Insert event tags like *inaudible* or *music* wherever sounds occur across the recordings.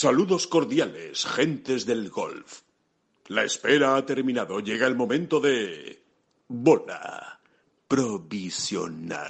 Saludos cordiales, gentes del golf. La espera ha terminado. Llega el momento de... Bola provisional.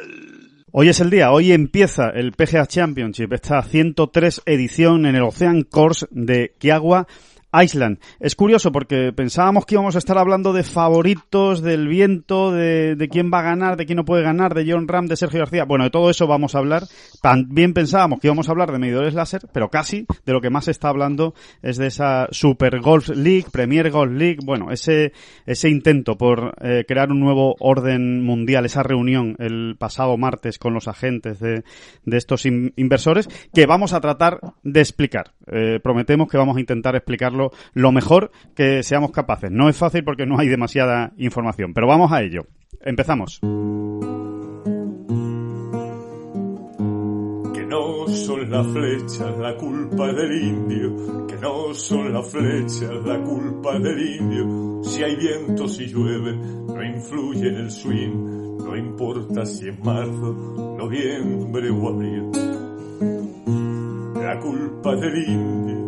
Hoy es el día, hoy empieza el PGA Championship, esta 103 edición en el Ocean Course de Kiagua Island. Es curioso porque pensábamos que íbamos a estar hablando de favoritos, del viento, de, de, quién va a ganar, de quién no puede ganar, de John Ram, de Sergio García. Bueno, de todo eso vamos a hablar. También pensábamos que íbamos a hablar de medidores láser, pero casi de lo que más se está hablando es de esa Super Golf League, Premier Golf League. Bueno, ese, ese intento por eh, crear un nuevo orden mundial, esa reunión el pasado martes con los agentes de, de estos in inversores, que vamos a tratar de explicar. Eh, prometemos que vamos a intentar explicarlo lo mejor que seamos capaces. No es fácil porque no hay demasiada información, pero vamos a ello. Empezamos. Que no son las flechas la culpa del indio, que no son las flechas la culpa del indio. Si hay viento, si llueve, no influye en el swing, no importa si es marzo, noviembre o abril. La culpa del indio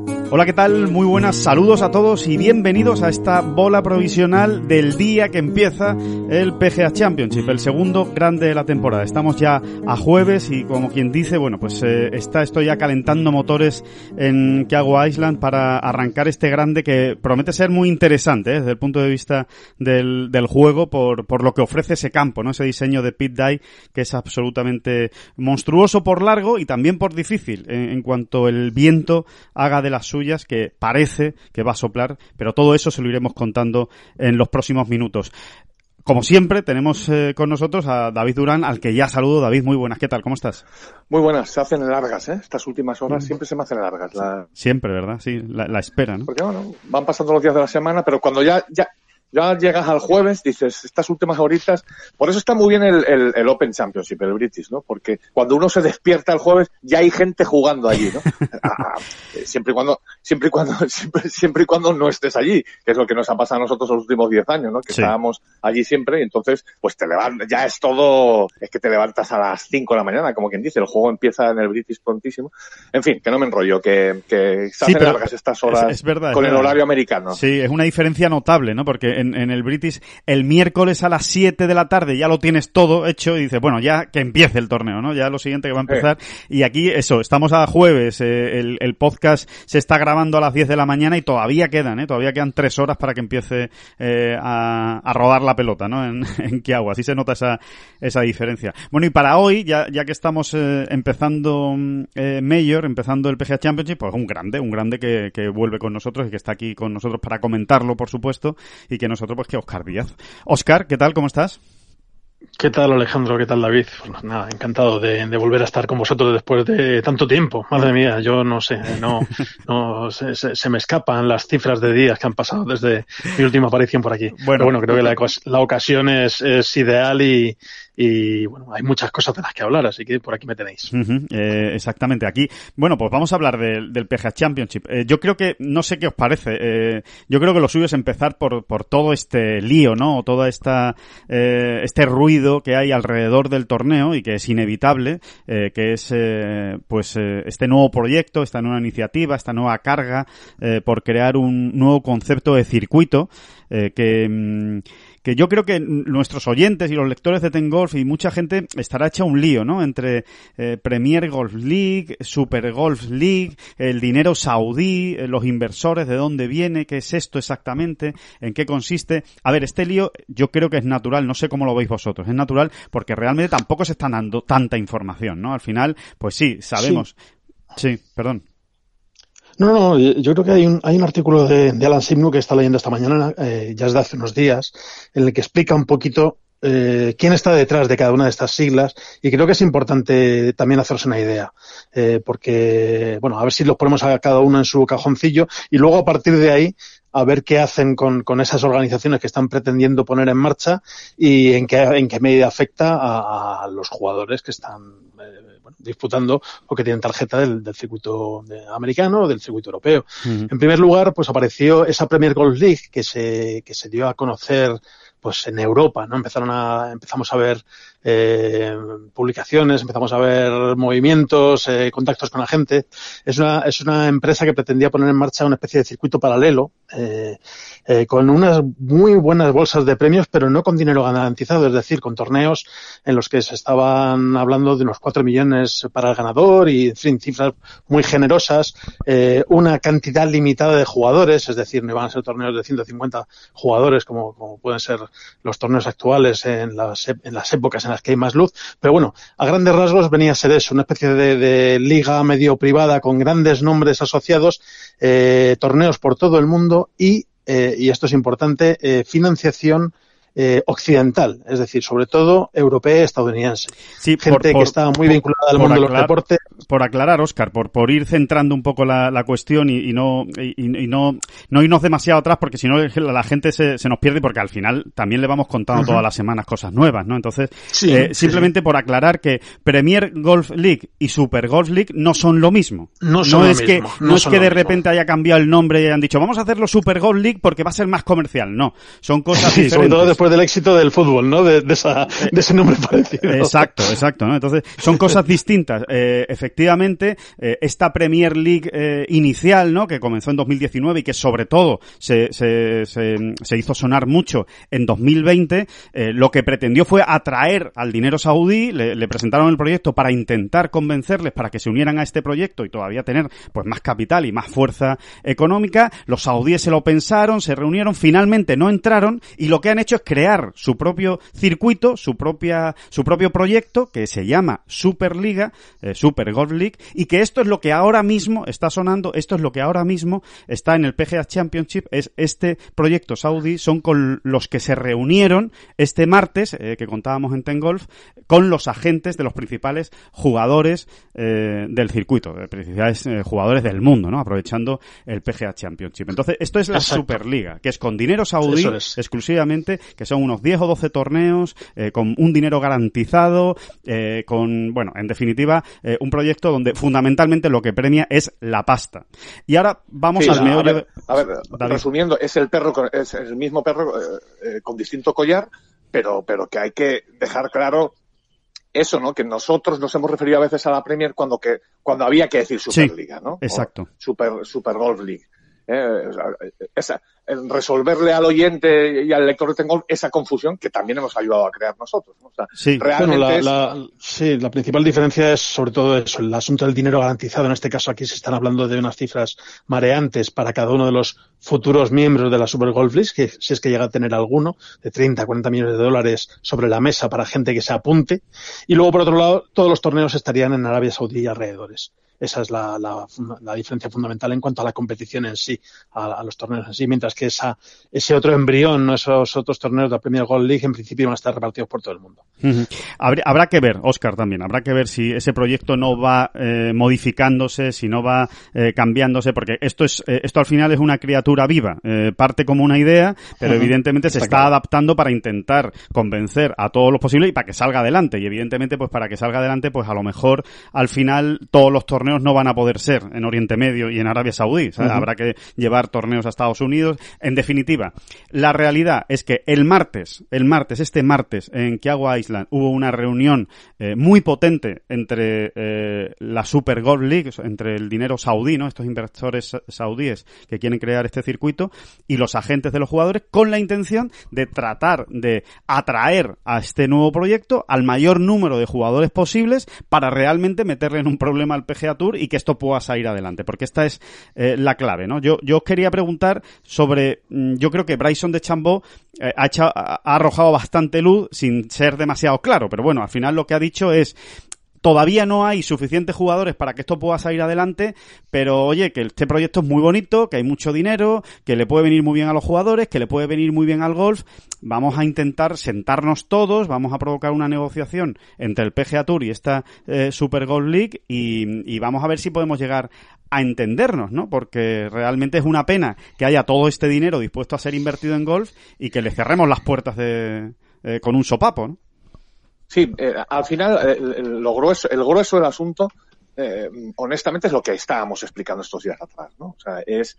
Hola, ¿qué tal? Muy buenas, saludos a todos y bienvenidos a esta bola provisional del día que empieza el PGA Championship, el segundo grande de la temporada. Estamos ya a jueves y como quien dice, bueno, pues eh, está esto ya calentando motores en Kiago Island para arrancar este grande que promete ser muy interesante ¿eh? desde el punto de vista del, del juego por, por lo que ofrece ese campo, ¿no? Ese diseño de pit die que es absolutamente monstruoso por largo y también por difícil en, en cuanto el viento haga de la suya que parece que va a soplar, pero todo eso se lo iremos contando en los próximos minutos. Como siempre, tenemos eh, con nosotros a David Durán, al que ya saludo. David, muy buenas, ¿qué tal? ¿Cómo estás? Muy buenas, se hacen largas, ¿eh? Estas últimas horas siempre se me hacen largas. La... Siempre, ¿verdad? Sí, la, la espera, ¿no? Porque bueno, van pasando los días de la semana, pero cuando ya, ya, ya llegas al jueves, dices, estas últimas horitas, por eso está muy bien el, el, el, Open Championship, el British, ¿no? Porque cuando uno se despierta el jueves, ya hay gente jugando allí, ¿no? *laughs* Ah, siempre y cuando, siempre y cuando, *laughs* siempre, siempre y cuando no estés allí, que es lo que nos ha pasado a nosotros los últimos 10 años, ¿no? Que sí. estábamos allí siempre y entonces, pues te levantas, ya es todo, es que te levantas a las 5 de la mañana, como quien dice, el juego empieza en el British prontísimo. En fin, que no me enrollo, que, que se hacen sí, largas estas horas es, es verdad, con es el horario americano. Sí, es una diferencia notable, ¿no? Porque en, en, el British el miércoles a las 7 de la tarde ya lo tienes todo hecho y dices, bueno, ya que empiece el torneo, ¿no? Ya lo siguiente que va a empezar. Y aquí, eso, estamos a jueves, eh, el, el, podcast se está grabando a las 10 de la mañana y todavía quedan, ¿eh? Todavía quedan tres horas para que empiece eh, a, a, rodar la pelota, ¿no? En, *laughs* en Kiagua. Así se nota esa, esa diferencia. Bueno, y para hoy, ya, ya que estamos eh, empezando eh, Mayor, empezando el PGA Championship, pues un grande, un grande que, que vuelve con nosotros y que está aquí con nosotros para comentarlo, por supuesto, y que nosotros, pues que Oscar Díaz. Oscar, ¿qué tal? ¿Cómo estás? ¿Qué tal Alejandro? ¿Qué tal David? Pues nada, encantado de, de, volver a estar con vosotros después de tanto tiempo. Madre mía, yo no sé, no, no se, se, se, me escapan las cifras de días que han pasado desde mi última aparición por aquí. Bueno, Pero bueno creo que la, la ocasión es, es ideal y, y bueno, hay muchas cosas de las que hablar, así que por aquí me tenéis. Eh, exactamente, aquí. Bueno, pues vamos a hablar de, del PGA Championship. Eh, yo creo que, no sé qué os parece, eh, yo creo que lo suyo es empezar por, por todo este lío, ¿no? O toda esta, este ruido que hay alrededor del torneo y que es inevitable, que es, pues, este nuevo proyecto, esta nueva iniciativa, esta nueva carga por crear un nuevo concepto de circuito que, mm, que yo creo que nuestros oyentes y los lectores de Ten Golf y mucha gente estará hecha un lío, ¿no? Entre eh, Premier Golf League, Super Golf League, el dinero saudí, eh, los inversores, de dónde viene, qué es esto exactamente, en qué consiste. A ver, este lío yo creo que es natural, no sé cómo lo veis vosotros, es natural porque realmente tampoco se está dando tanta información, ¿no? Al final, pues sí, sabemos. Sí, sí perdón. No, no, yo creo que hay un, hay un artículo de, de Alan Simnu que está leyendo esta mañana, eh, ya es de hace unos días, en el que explica un poquito eh, quién está detrás de cada una de estas siglas y creo que es importante también hacerse una idea, eh, porque, bueno, a ver si los ponemos a cada uno en su cajoncillo y luego a partir de ahí a ver qué hacen con, con esas organizaciones que están pretendiendo poner en marcha y en qué, en qué medida afecta a, los jugadores que están, eh, disputando o que tienen tarjeta del, circuito americano o del circuito europeo. En primer lugar, pues apareció esa Premier Golf League que se, que se dio a conocer pues en Europa, ¿no? Empezaron a, empezamos a ver eh, publicaciones, empezamos a ver movimientos, eh, contactos con la gente. Es una, es una empresa que pretendía poner en marcha una especie de circuito paralelo, eh, eh, con unas muy buenas bolsas de premios, pero no con dinero garantizado, es decir, con torneos en los que se estaban hablando de unos cuatro millones para el ganador y, en fin, cifras muy generosas, eh, una cantidad limitada de jugadores, es decir, no iban a ser torneos de 150 jugadores como, como pueden ser los torneos actuales en las, en las épocas en las que hay más luz, pero bueno, a grandes rasgos venía a ser eso, una especie de, liga medio privada con grandes nombres asociados, eh, torneos por todo el mundo y, eh, y esto es importante, eh, financiación eh, occidental, es decir, sobre todo europea y estadounidense. Sí, Gente que está muy vinculada al mundo del deporte. Por aclarar, Oscar, por, por ir centrando un poco la, la cuestión y, y no, y, y, no, no irnos demasiado atrás, porque si no la gente se, se, nos pierde, porque al final también le vamos contando uh -huh. todas las semanas cosas nuevas, ¿no? Entonces, sí, eh, simplemente sí. por aclarar que Premier Golf League y Super Golf League no son lo mismo. No, son no lo es mismo, que, no, es que de repente haya cambiado el nombre y hayan dicho, vamos a hacerlo Super Golf League porque va a ser más comercial. No, son cosas *laughs* sí, diferentes. Sobre todo después del éxito del fútbol, ¿no? De, de, esa, de ese nombre *laughs* parecido. Exacto, exacto, ¿no? Entonces, son cosas distintas. Eh, efectivamente, eh, esta Premier League eh, inicial, ¿no? Que comenzó en 2019 y que sobre todo se, se, se, se hizo sonar mucho en 2020, eh, lo que pretendió fue atraer al dinero saudí, le, le, presentaron el proyecto para intentar convencerles para que se unieran a este proyecto y todavía tener pues más capital y más fuerza económica. Los saudíes se lo pensaron, se reunieron, finalmente no entraron y lo que han hecho es crear su propio circuito, su propia, su propio proyecto que se llama Superliga, eh, Super Golf League, y que esto es lo que ahora mismo está sonando, esto es lo que ahora mismo está en el PGA Championship, es este proyecto saudí, son con los que se reunieron este martes, eh, que contábamos en Ten Golf, con los agentes de los principales jugadores eh, del circuito, de principales eh, jugadores del mundo, ¿no? Aprovechando el PGA Championship. Entonces, esto es la Exacto. Superliga, que es con dinero saudí es. exclusivamente, que son unos 10 o 12 torneos, eh, con un dinero garantizado, eh, con, bueno, en definitiva, eh, un proyecto donde fundamentalmente lo que premia es la pasta. Y ahora vamos sí, al meollo. A ver, a ver resumiendo, es el perro, es el mismo perro con distinto collar, pero, pero que hay que dejar claro eso, ¿no? Que nosotros nos hemos referido a veces a la Premier cuando que cuando había que decir Superliga, sí, ¿no? Exacto. O Super Super Golf League. Eh, esa, resolverle al oyente y al lector de Tengol esa confusión que también hemos ayudado a crear nosotros. ¿no? O sea, sí, realmente bueno, la, es... la, sí, la principal diferencia es sobre todo eso, el asunto del dinero garantizado. En este caso aquí se están hablando de unas cifras mareantes para cada uno de los futuros miembros de la Super Golf League, que si es que llega a tener alguno, de 30, 40 millones de dólares sobre la mesa para gente que se apunte. Y luego, por otro lado, todos los torneos estarían en Arabia Saudí y alrededores. Esa es la, la, la, diferencia fundamental en cuanto a la competición en sí, a, a, los torneos en sí, mientras que esa, ese otro embrión, ¿no? esos otros torneos de la Premier Gold League, en principio van a estar repartidos por todo el mundo. Uh -huh. habrá, habrá, que ver, Oscar, también, habrá que ver si ese proyecto no va eh, modificándose, si no va eh, cambiándose, porque esto es eh, esto al final es una criatura viva, eh, parte como una idea, pero uh -huh. evidentemente se está, está claro. adaptando para intentar convencer a todos los posibles y para que salga adelante. Y evidentemente, pues para que salga adelante, pues a lo mejor al final todos los torneos no van a poder ser en Oriente Medio y en Arabia Saudí. O sea, uh -huh. Habrá que llevar torneos a Estados Unidos. En definitiva, la realidad es que el martes, el martes, este martes, en Kiawa Island, hubo una reunión eh, muy potente entre eh, la Super Golf League, entre el dinero saudí, ¿no? Estos inversores saudíes que quieren crear este circuito, y los agentes de los jugadores, con la intención de tratar de atraer a este nuevo proyecto al mayor número de jugadores posibles para realmente meterle en un problema al PGA Y que esto pueda salir adelante, porque esta es eh, la clave, ¿no? Yo, yo os quería preguntar sobre, mm, yo creo que Bryson de Chambó eh, ha, ha arrojado bastante luz sin ser demasiado claro, pero bueno, al final lo que ha dicho es todavía no hay suficientes jugadores para que esto pueda salir adelante, pero oye, que este proyecto es muy bonito, que hay mucho dinero, que le puede venir muy bien a los jugadores, que le puede venir muy bien al golf. Vamos a intentar sentarnos todos, vamos a provocar una negociación entre el PGA Tour y esta eh, Super Golf League y, vamos a ver si podemos llegar a entendernos, ¿no? Porque realmente es una pena que haya todo este dinero dispuesto a ser invertido en golf y que le cerremos las puertas de, eh, con un sopapo, ¿no? Sí, eh, al final eh, lo grueso, el grueso del asunto, eh, honestamente, es lo que estábamos explicando estos días atrás, ¿no? O sea, es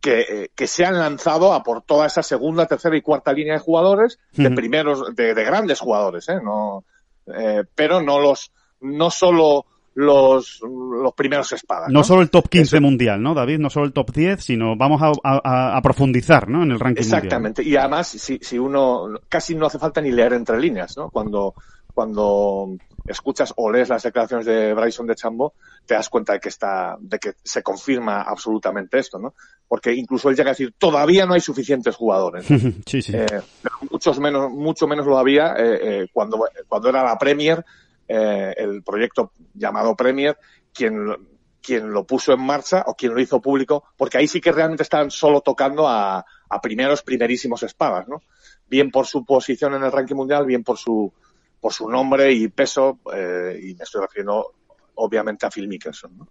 que, eh, que se han lanzado a por toda esa segunda, tercera y cuarta línea de jugadores, de primeros, de, de grandes jugadores, ¿eh? No, eh, pero no los, no solo los, los primeros espadas. No ¿no? solo el top 15 mundial, ¿no, David? No solo el top 10, sino vamos a, a- a profundizar, ¿no? En el ranking mundial. Exactamente. Y además, si, si uno casi no hace falta ni leer entre líneas, ¿no? Cuando, cuando escuchas o lees las declaraciones de Bryson de Chambo, te das cuenta de que está, de que se confirma absolutamente esto, ¿no? Porque incluso él llega a decir, todavía no hay suficientes jugadores. *laughs* sí, sí. Eh, pero muchos menos, mucho menos lo había eh, eh, cuando, cuando era la Premier, eh, el proyecto llamado Premier, quien, lo- quien lo puso en marcha o quien lo hizo público, porque ahí sí que realmente estaban solo tocando a, a primeros, primerísimos espadas, ¿no? Bien por su posición en el ranking mundial, bien por su, por su nombre y peso, eh, y me estoy refiriendo obviamente a Phil Mickelson, ¿no?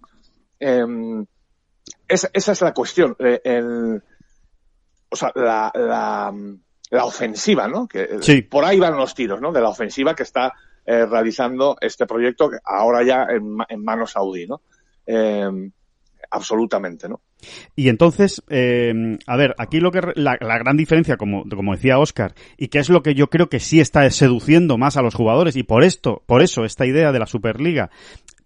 Em, esa, esa es la cuestión. Eh, el- o sea, la, la, la ofensiva, ¿no? Que Sí. por ahí van los tiros, ¿no? De la ofensiva que está eh, realizando este proyecto ahora ya en, en manos saudí, ¿no? Eh, absolutamente, ¿no? Y entonces, eh, a ver, aquí lo que la, la gran diferencia, como, como decía Oscar, y que es lo que yo creo que sí está seduciendo más a los jugadores, y por esto, por eso esta idea de la Superliga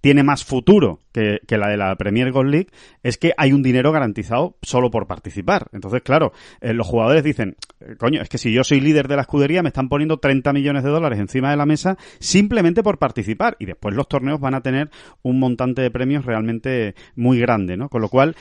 tiene más futuro que, que la de la Premier Gold League, es que hay un dinero garantizado solo por participar. Entonces, claro, eh, los jugadores dicen, eh, coño, es que si yo soy líder de la escudería, me están poniendo 30 millones de dólares encima de la mesa simplemente por participar. Y después los torneos van a tener un montante de premios realmente muy grande, ¿no? Con lo cual,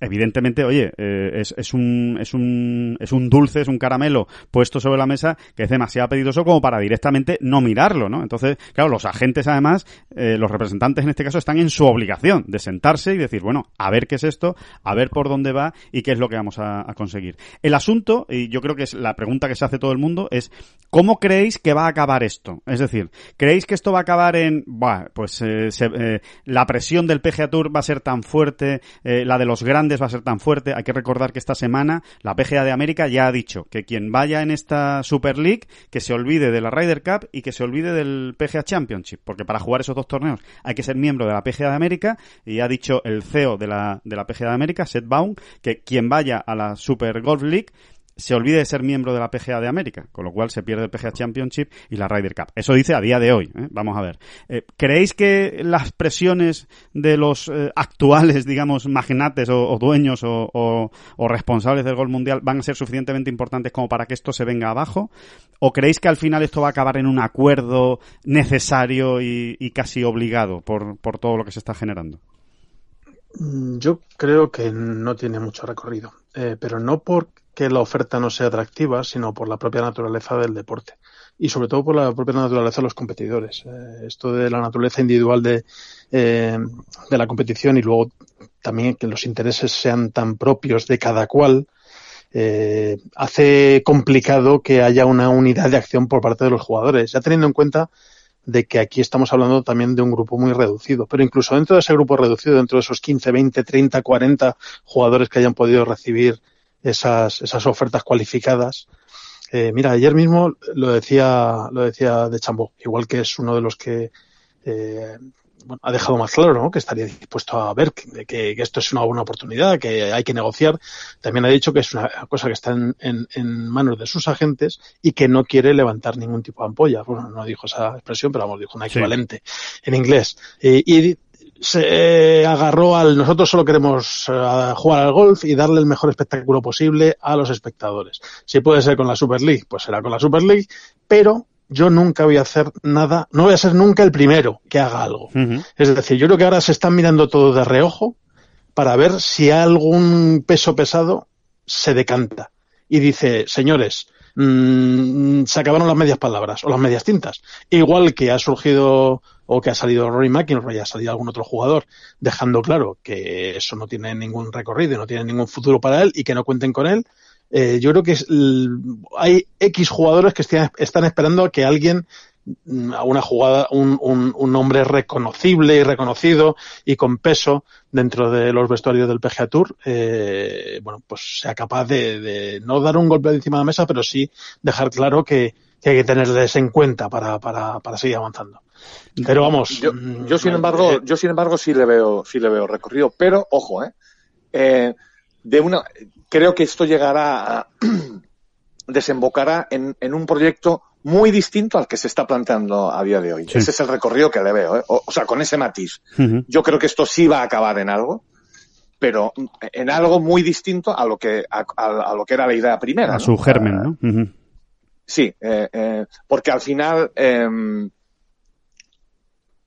evidentemente, oye, eh, es, es, un, es, un, es un dulce, es un caramelo puesto sobre la mesa que es demasiado apetitoso como para directamente no mirarlo, ¿no? Entonces, claro, los agentes además, eh, los representantes en este caso están en su obligación de sentarse y decir, bueno, a ver qué es esto, a ver por dónde va y qué es lo que vamos a, conseguir. El asunto, y yo creo que es la pregunta que se hace todo el mundo, es ¿cómo creéis que va a acabar esto? Es decir, ¿creéis que esto va a acabar en, pues eh, se- eh, la presión del PGA Tour va a ser tan fuerte, la de los grandes va a ser tan fuerte? Hay que recordar que esta semana la PGA de América ya ha dicho que quien vaya en esta Super League, que se olvide de la Ryder Cup y que se olvide del PGA Championship, porque para jugar esos dos torneos hay que ser miembro de la PGA de América y ha dicho el CEO de la, de la PGA de América, Seth Baum, que quien vaya a la Super Golf League se olvide de ser miembro de la PGA de América, con lo cual se pierde el PGA Championship y la Ryder Cup. Eso dice a día de hoy. ¿eh? Vamos a ver. Eh, ¿Creéis que las presiones de los eh, actuales, digamos, magnates o, dueños o, responsables del gol mundial van a ser suficientemente importantes como para que esto se venga abajo? ¿O creéis que al final esto va a acabar en un acuerdo necesario y, casi obligado por, por todo lo que se está generando? Mm, Yo creo que no tiene mucho recorrido, pero no porque la oferta no sea atractiva, sino por la propia naturaleza del deporte. Y sobre todo por la propia naturaleza de los competidores. Eh, esto de la naturaleza individual de, eh, de la competición y luego también que los intereses sean tan propios de cada cual, eh, hace complicado que haya una unidad de acción por parte de los jugadores, ya teniendo en cuenta de que aquí estamos hablando también de un grupo muy reducido, pero incluso dentro de ese grupo reducido, dentro de esos 15, 20, 30, 40 jugadores que hayan podido recibir esas, esas ofertas cualificadas, eh, mira, ayer mismo lo decía, lo decía de Chambó, igual que es uno de los que eh, bueno, ha dejado más claro, ¿no? Que estaría dispuesto a ver que, que, que esto es una buena oportunidad, que hay que negociar. También ha dicho que es una cosa que está en, en, en manos de sus agentes y que no quiere levantar ningún tipo de ampolla. Bueno, no dijo esa expresión, pero vamos, dijo una equivalente sí. en inglés. Eh, y se agarró al nosotros solo queremos uh, jugar al golf y darle el mejor espectáculo posible a los espectadores. Si puede ser con la Super League, pues será con la Super League, pero yo nunca voy a hacer nada, no voy a ser nunca el primero que haga algo. Uh -huh. Es decir, yo creo que ahora se están mirando todo de reojo para ver si algún peso pesado se decanta y dice, señores, mmm, se acabaron las medias palabras o las medias tintas. Igual que ha surgido o que ha salido Rory McIlroy, ha salido algún otro jugador, dejando claro que eso no tiene ningún recorrido, no tiene ningún futuro para él y que no cuenten con él. Eh, yo creo que es, hay X jugadores que están, esperando a que alguien a una jugada, un, un, un, hombre reconocible y reconocido y con peso dentro de los vestuarios del PGA Tour, eh, bueno, pues sea capaz de, de, no dar un golpe de encima de la mesa, pero sí dejar claro que, que hay que tenerles en cuenta para, para, para seguir avanzando. Pero vamos. Yo, yo sin embargo, yo sin embargo sí le veo, sí le veo recorrido, pero ojo, eh, eh de una, creo que esto llegará a, *clears throat* desembocará en, en, un proyecto muy distinto al que se está planteando a día de hoy. Sí. Ese es el recorrido que le veo, ¿eh? o, o, sea, con ese matiz. Uh -huh. Yo creo que esto sí va a acabar en algo, pero en algo muy distinto a lo que a, a, a lo que era la idea primera. A ¿no? su germen, ¿no? Uh -huh. Sí, eh, eh, porque al final eh,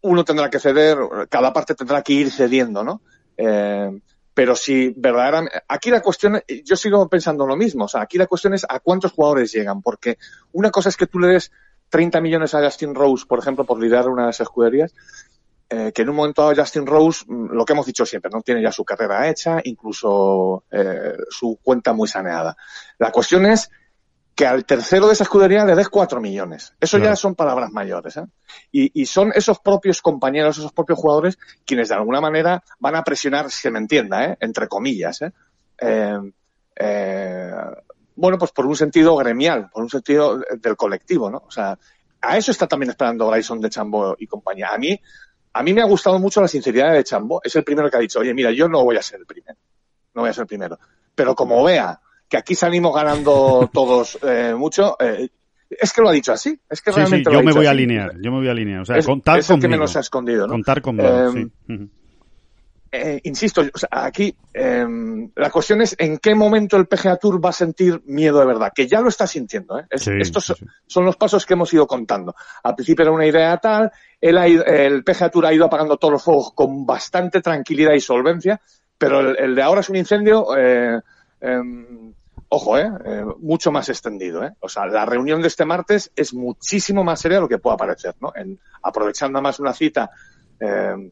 uno tendrá que ceder, cada parte tendrá que ir cediendo, ¿no? Eh, pero si verdaderamente, aquí la cuestión, yo sigo pensando lo mismo, o sea, aquí la cuestión es a cuántos jugadores llegan, porque una cosa es que tú le des 30 millones a Justin Rose, por ejemplo, por liderar una de esas escuderías, eh, que en un momento dado Justin Rose, mm, lo que hemos dicho siempre, no tiene ya su carrera hecha, incluso eh, su cuenta muy saneada. La cuestión es que al tercero de esa escudería le des cuatro millones. Eso claro. ya son palabras mayores. ¿eh? Y, y, son esos propios compañeros, esos propios jugadores, quienes de alguna manera van a presionar, si se me entienda, ¿eh? entre comillas. ¿eh? Eh, eh, bueno, pues por un sentido gremial, por un sentido del colectivo, ¿no? O sea, a eso está también esperando Bryson de Chambo y compañía. A mmí, a mí me ha gustado mucho la sinceridad de Chambo. Es el primero que ha dicho, oye, mira, yo no voy a ser el primero. No voy a ser el primero. Pero como vea que aquí salimos ganando *laughs* todos eh, mucho. Eh, es que lo ha dicho así. Es que sí, realmente sí, yo lo ha me voy a alinear. Yo me voy a alinear. O sea, es, contar es el conmigo. que menos ha escondido, ¿no? Contar conmigo, eh, sí. Uh -huh. eh, insisto, o sea, aquí eh, la cuestión es en qué momento el PGA Tour va a sentir miedo de verdad, que ya lo está sintiendo. ¿eh? Es, estos son los pasos que hemos ido contando. Al principio era una idea tal, el, el PGA Tour ha ido apagando todos los fuegos con bastante tranquilidad y solvencia, pero el, el de ahora es un incendio. Ojo, ¿eh? ¿eh? mucho más extendido. ¿eh? O sea, la reunión de este martes es muchísimo más seria de lo que pueda parecer, ¿no? En, aprovechando más una cita, eh,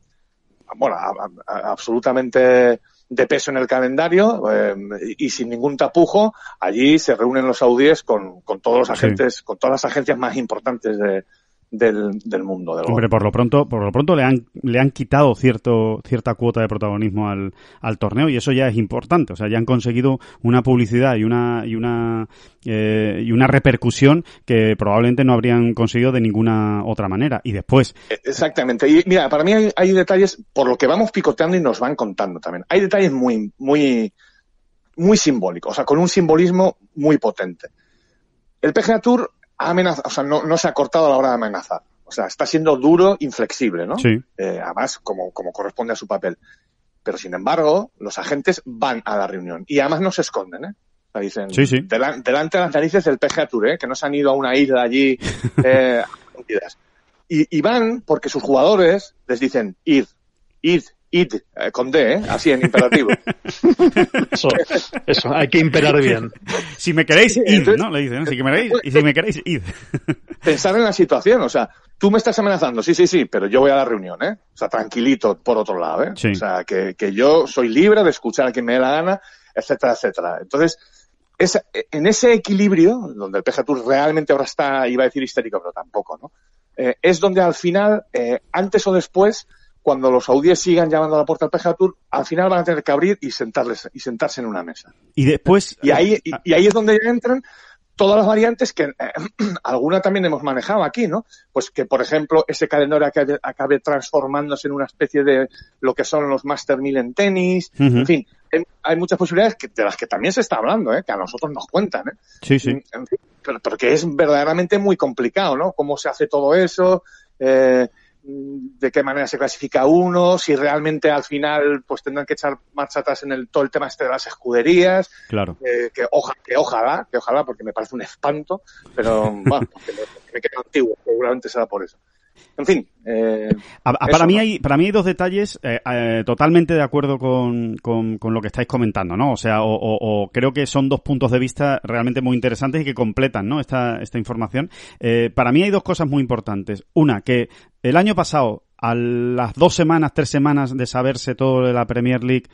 bueno, a, a, absolutamente de peso en el calendario eh, y sin ningún tapujo, allí se reúnen los saudíes con, con todos los agentes, sí. con todas las agencias más importantes de, del, del mundo. Del Hombre, por lo pronto, por lo pronto le han, le han quitado cierto, cierta cuota de protagonismo al, al torneo y eso ya es importante. O sea, ya han conseguido una publicidad y una, y una, eh, y una repercusión que probablemente no habrían conseguido de ninguna otra manera. Y después. Exactamente. Y mira, para mí hay, hay detalles, por lo que vamos picoteando y nos van contando también. Hay detalles muy, muy, muy simbólicos, o sea, con un simbolismo muy potente. El PGA Tour amenazado, o sea, no, no, se ha cortado a la hora de amenazar. O sea, está siendo duro, inflexible, ¿no? Sí. Eh, además, como, como corresponde a su papel. Pero sin embargo, los agentes van a la reunión y además no se esconden, ¿eh? O sea, dicen, sí, sí. Delan, delante de las narices del PGA Tour, ¿eh? Que no se han ido a una isla allí, *laughs* eh, y, y van porque sus jugadores les dicen, id, id, id, eh, con D, ¿eh? así en imperativo. *laughs* eso, eso, hay que imperar bien. si me queréis, id, Entonces, ¿no? Le dicen, si me queréis, y si me queréis, id. *laughs* pensar en la situación, o sea, tú me estás amenazando, sí, sí, sí, pero yo voy a la reunión, ¿eh? O sea, tranquilito por otro lado, ¿eh? Sí. O sea, que, que yo soy libre de escuchar a quien me dé la gana, etcétera, etcétera. Entonces, es, en ese equilibrio, donde el PGA Tour realmente ahora está, iba a decir histérico, pero tampoco, ¿no? Eh, es donde al final, eh, antes o después, cuando los saudíes sigan llamando a la puerta al PGA Tour, al final van a tener que abrir y sentarles y sentarse en una mesa. Y después y ahí y, y ahí es donde ya entran todas las variantes que eh, *clears throat* alguna también hemos manejado aquí, ¿no? Pues que, por ejemplo, ese calendario acabe, acabe, transformándose en una especie de lo que son los Master 1000 en tenis, uh -huh. en fin, hay, hay muchas posibilidades que, de las que también se está hablando, ¿eh? Que a nosotros nos cuentan, ¿eh? Sí, sí. En fin, pero, pero que es verdaderamente muy complicado, ¿no? Cómo se hace todo eso, eh, de qué manera se clasifica uno, si realmente al final pues tendrán que echar marcha atrás en el, todo el tema este de las escuderías. Claro. Eh, que, oja, que ojalá, que ojalá, porque me parece un espanto, pero *laughs* bueno, porque me, me quedo antiguo, seguramente será por eso. En fin. Eh, a, a, para, mí ¿no? hay, para mí hay dos detalles eh, eh, totalmente de acuerdo con, con, con, lo que estáis comentando, ¿no? O sea, o, o, o, creo que son dos puntos de vista realmente muy interesantes y que completan, ¿no? Esta, esta información. Eh, para mí hay dos cosas muy importantes. Una, que el año pasado, a las dos semanas, tres semanas de saberse todo de la Premier League,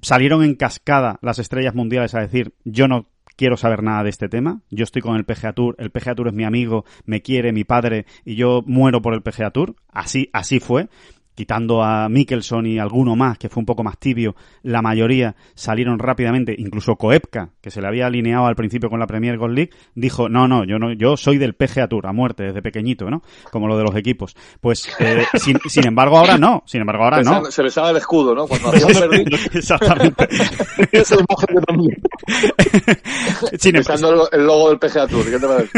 salieron en cascada las estrellas mundiales a decir, yo no quiero saber nada de este tema. Yo estoy con el PGA Tour, el PGA Tour es mi amigo, me quiere, mi padre, y yo muero por el PGA Tour. Así, así fue. Quitando a Mickelson y alguno más, que fue un poco más tibio, la mayoría salieron rápidamente, incluso Koepka, que se le había alineado al principio con la Premier Gold League, dijo, no, no, yo no, yo soy del PGA Tour, a muerte, desde pequeñito, ¿no? Como lo de los equipos. Pues, eh, *laughs* sin, sin, embargo, ahora no, sin embargo, ahora no. Se besaba el escudo, ¿no? Cuando *laughs* Exactamente. *laughs* Esa imagen que también. Sin em- Besando el, el logo del PGA Tour, ¿qué te parece?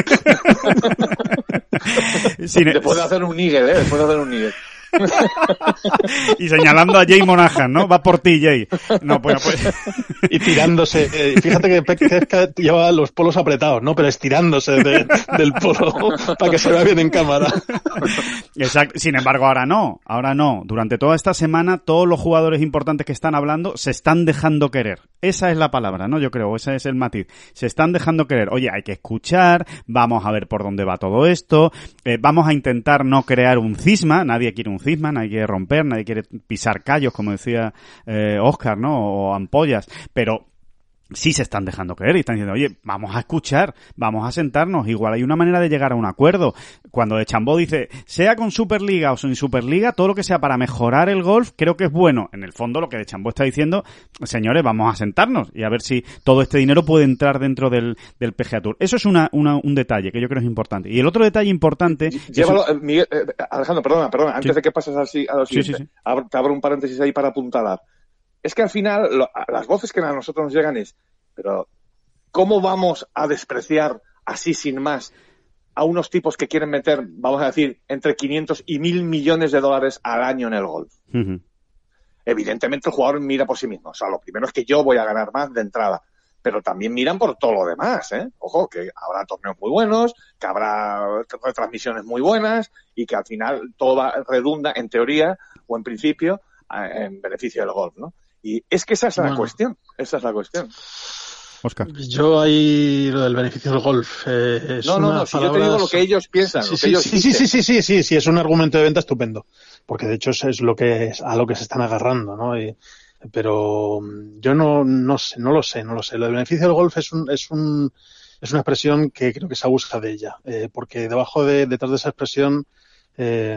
sin- Después de hacer un nigel, ¿eh? Después de hacer un nigel. Y señalando a Jay Monahan, ¿no? Va por ti, Jay. No, bueno, pues... Y tirándose. eh, fíjate que Pesca lleva los polos apretados, ¿no? Pero estirándose de- del polo *laughs* para que se vea bien en cámara. Exacto. Sin embargo, ahora no, ahora no. Durante toda esta semana, todos los jugadores importantes que están hablando se están dejando querer. Esa es la palabra, ¿no? Yo creo, ese es el matiz. Se están dejando querer. Oye, hay que escuchar, vamos a ver por dónde va todo esto, eh, vamos a intentar no crear un cisma, nadie quiere un cisma, nadie quiere romper, nadie quiere pisar callos, como decía eh, Oscar, ¿no? O ampollas, pero sí se están dejando creer y están diciendo, oye, vamos a escuchar, vamos a sentarnos, igual hay una manera de llegar a un acuerdo. Cuando de Chambó dice, sea con Superliga o sin Superliga, todo lo que sea para mejorar el golf, creo que es bueno. En el fondo, lo que de Chambó está diciendo, señores, vamos a sentarnos y a ver si todo este dinero puede entrar dentro del, del PGA Tour. Eso es una, una- un detalle que yo creo es importante. Y el otro detalle importante... Llévalo, eh, Miguel, eh, Alejandro, perdona, perdona, antes Sí. de que pases al si- a lo siguiente, sí, sí. abro- te abro un paréntesis ahí para apuntalar. Es que al final, lo- las voces que a nosotros nos llegan es, pero ¿cómo vamos a despreciar así sin más a unos tipos que quieren meter, vamos a decir, entre 500 y 1000 millones de dólares al año en el golf? Evidentemente el jugador mira por sí mismo. O sea, lo primero es que yo voy a ganar más de entrada. Pero también miran por todo lo demás, ¿eh? Ojo, que habrá torneos muy buenos, que habrá retransmisiones muy buenas y que al final todo va- redunda, en teoría o en principio, en beneficio del golf, ¿no? Y es que esa es la Bueno. cuestión. Esa es la cuestión. Oscar. Yo ahí lo del beneficio del golf. eh, es No, no, una no. Si yo te digo lo que ellos piensan, Sí, lo sí, que ellos sí, sí, sí, sí, sí, sí, sí, es un argumento de venta estupendo, porque de hecho es, es lo que es a lo que se están agarrando, ¿no? Y- pero mm, yo no, no sé, no lo sé, no lo sé. Lo del beneficio del golf es un, es un, es una expresión que creo que se abusa de ella, eh, porque debajo de, detrás de esa expresión, eh,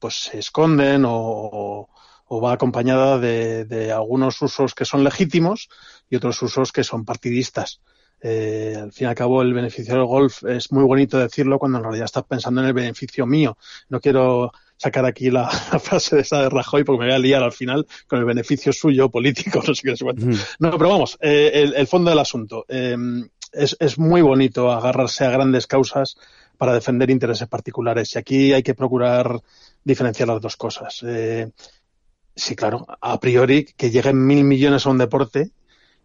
pues se esconden o, o- o va acompañada de, de algunos usos que son legítimos y otros usos que son partidistas. Eh, al fin y al cabo, el beneficio del golf es muy bonito decirlo cuando en realidad estás pensando en el beneficio mío. No quiero sacar aquí la, *laughs* la frase de esa de Rajoy porque me voy a liar al final con el beneficio suyo político, *laughs* no sé qué. Ujú. No, pero vamos, eh, el, el fondo del asunto. Eh, es, es muy bonito agarrarse a grandes causas para defender intereses particulares y aquí hay que procurar diferenciar las dos cosas. Eh, sí, claro, a priori que lleguen mil millones a un deporte,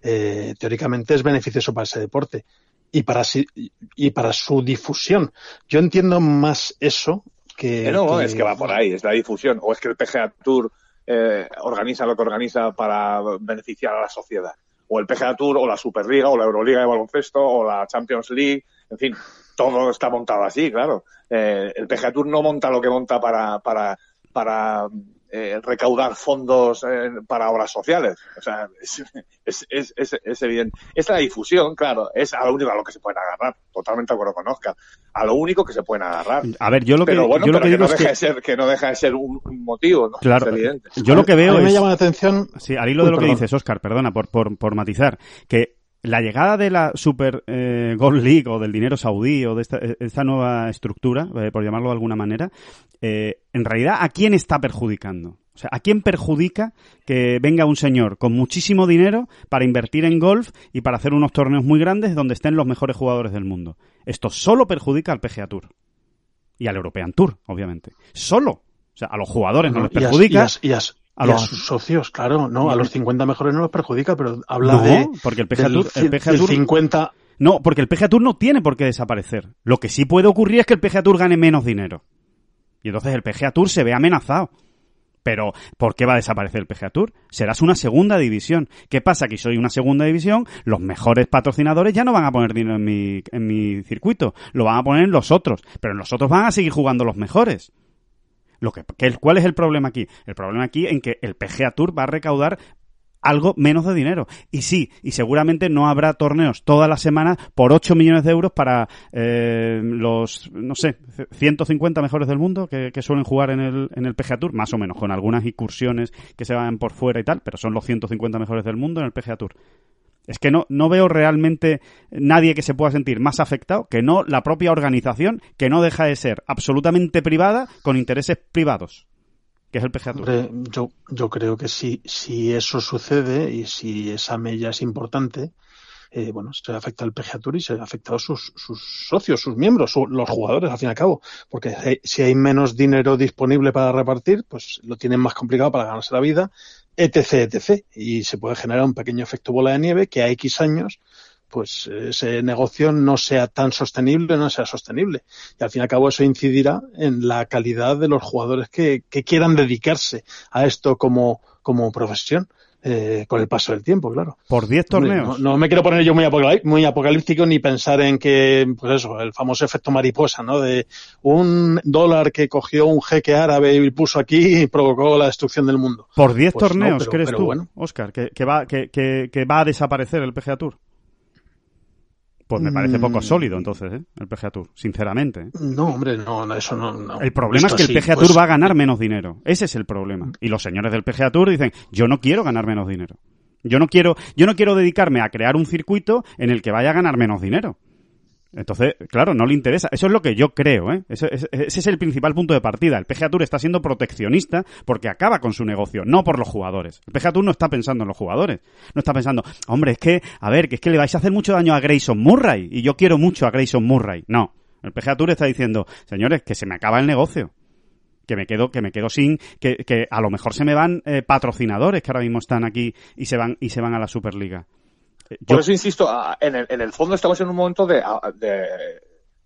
eh, teóricamente es beneficioso para ese deporte y para, si- y para su difusión. Yo entiendo más eso que... Eh, no, no, que- es que va por ahí, es la difusión. O es que el PGA Tour eh, organiza lo que organiza para beneficiar a la sociedad. O el PGA Tour, o la Superliga, o la Euroliga de baloncesto, o la Champions League, en fin, todo está montado así, claro. Eh, el PGA Tour no monta lo que monta para, para, para eh, recaudar fondos eh, para obras sociales. O sea, es, es, es, es, es evidente. Es la difusión, claro, es a lo único a lo que se pueden agarrar. Totalmente de acuerdo con Oscar. A lo único que se pueden agarrar A ver, yo lo que, pero bueno, yo lo pero que que, digo no es deja que... de ser, que no deja de ser un, un motivo, ¿no? Claro, Es evidente. yo lo que a veo mí me llama la atención Sí, al hilo de lo que dices, Oscar, perdona, por, por, por matizar, que la llegada de la Super eh, Gold League o del dinero saudí o de esta, esta nueva estructura, eh, por llamarlo de alguna manera, eh, en realidad, ¿a quién está perjudicando? O sea, ¿a quién perjudica que venga un señor con muchísimo dinero para invertir en golf y para hacer unos torneos muy grandes donde estén los mejores jugadores del mundo? Esto solo perjudica al PGA Tour y al European Tour, obviamente. Solo. O sea, a los jugadores no les perjudica. y y A los- sus socios, claro, no, a los 50 mejores no los perjudica, pero habla No, de porque el PGA del, Tour- el ci- PGA del Tour- 50 No, porque el PGA Tour no tiene por qué desaparecer. Lo que sí puede ocurrir es que el PGA Tour gane menos dinero. Y entonces el PGA Tour se ve amenazado. Pero, ¿por qué va a desaparecer el PGA Tour? Serás una segunda división. ¿Qué pasa? Que soy una segunda división, los mejores patrocinadores ya no van a poner dinero en mi, en mi circuito, lo van a poner en los otros, pero en los otros van a seguir jugando los mejores. Lo que, ¿Cuál es el problema aquí? El problema aquí en que el PGA Tour va a recaudar algo menos de dinero. Y sí, y seguramente no habrá torneos todas las semanas por 8 millones de euros para eh, los, no sé, 150 mejores del mundo que, que, suelen jugar en el, en el PGA Tour, más o menos, con algunas incursiones que se van por fuera y tal, pero son los 150 mejores del mundo en el PGA Tour. Es que no, no veo realmente nadie que se pueda sentir más afectado que no la propia organización, que no deja de ser absolutamente privada con intereses privados que es el PGA yo, yo creo que si, si eso sucede y si esa mella es importante, eh, bueno, se afecta al PGA Tour y se afecta a sus, sus socios, sus miembros, los jugadores, al fin y al cabo. Porque si hay menos dinero disponible para repartir, pues lo tienen más complicado para ganarse la vida, etc, etc. Y se puede generar un pequeño efecto bola de nieve que a X años pues ese negocio no sea tan sostenible, no sea sostenible. Y al fin y al cabo eso incidirá en la calidad de los jugadores que, que quieran dedicarse a esto como, como profesión. Eh, con el paso del tiempo, claro. Por 10 torneos. No, me quiero poner yo muy, muy apocalíptico ni pensar en que, pues eso, el famoso efecto mariposa, ¿no? De un dólar que cogió un jeque árabe y puso aquí y provocó la destrucción del mundo. Por 10 pues torneos, ¿crees tú, bueno. Oscar, que, que va, que va a desaparecer el PGA Tour? Pues me parece poco mm. sólido entonces, ¿eh? el PGA Tour, sinceramente. No, hombre, no, eso no. El problema es que el PGA Tour pues va a ganar menos dinero. Ese es el problema. Y los señores del PGA Tour dicen, yo no quiero ganar menos dinero. Yo no quiero, yo no quiero dedicarme a crear un circuito en el que vaya a ganar menos dinero. Entonces, claro, no le interesa. Eso es lo que yo creo, ¿eh? Ese, es el principal punto de partida. El PGA Tour está siendo proteccionista porque acaba con su negocio, no por los jugadores. El PGA Tour no está pensando en los jugadores. No está pensando, hombre, es que, a ver, que es que le vais a hacer mucho daño a Grayson Murray y yo quiero mucho a Grayson Murray. No. El PGA Tour está diciendo, señores, que se me acaba el negocio que me quedo que me quedo sin que, que a lo mejor se me van eh, patrocinadores que ahora mismo están aquí y se van y se van a la Superliga por eso insisto, en el, en el fondo estamos en un momento de,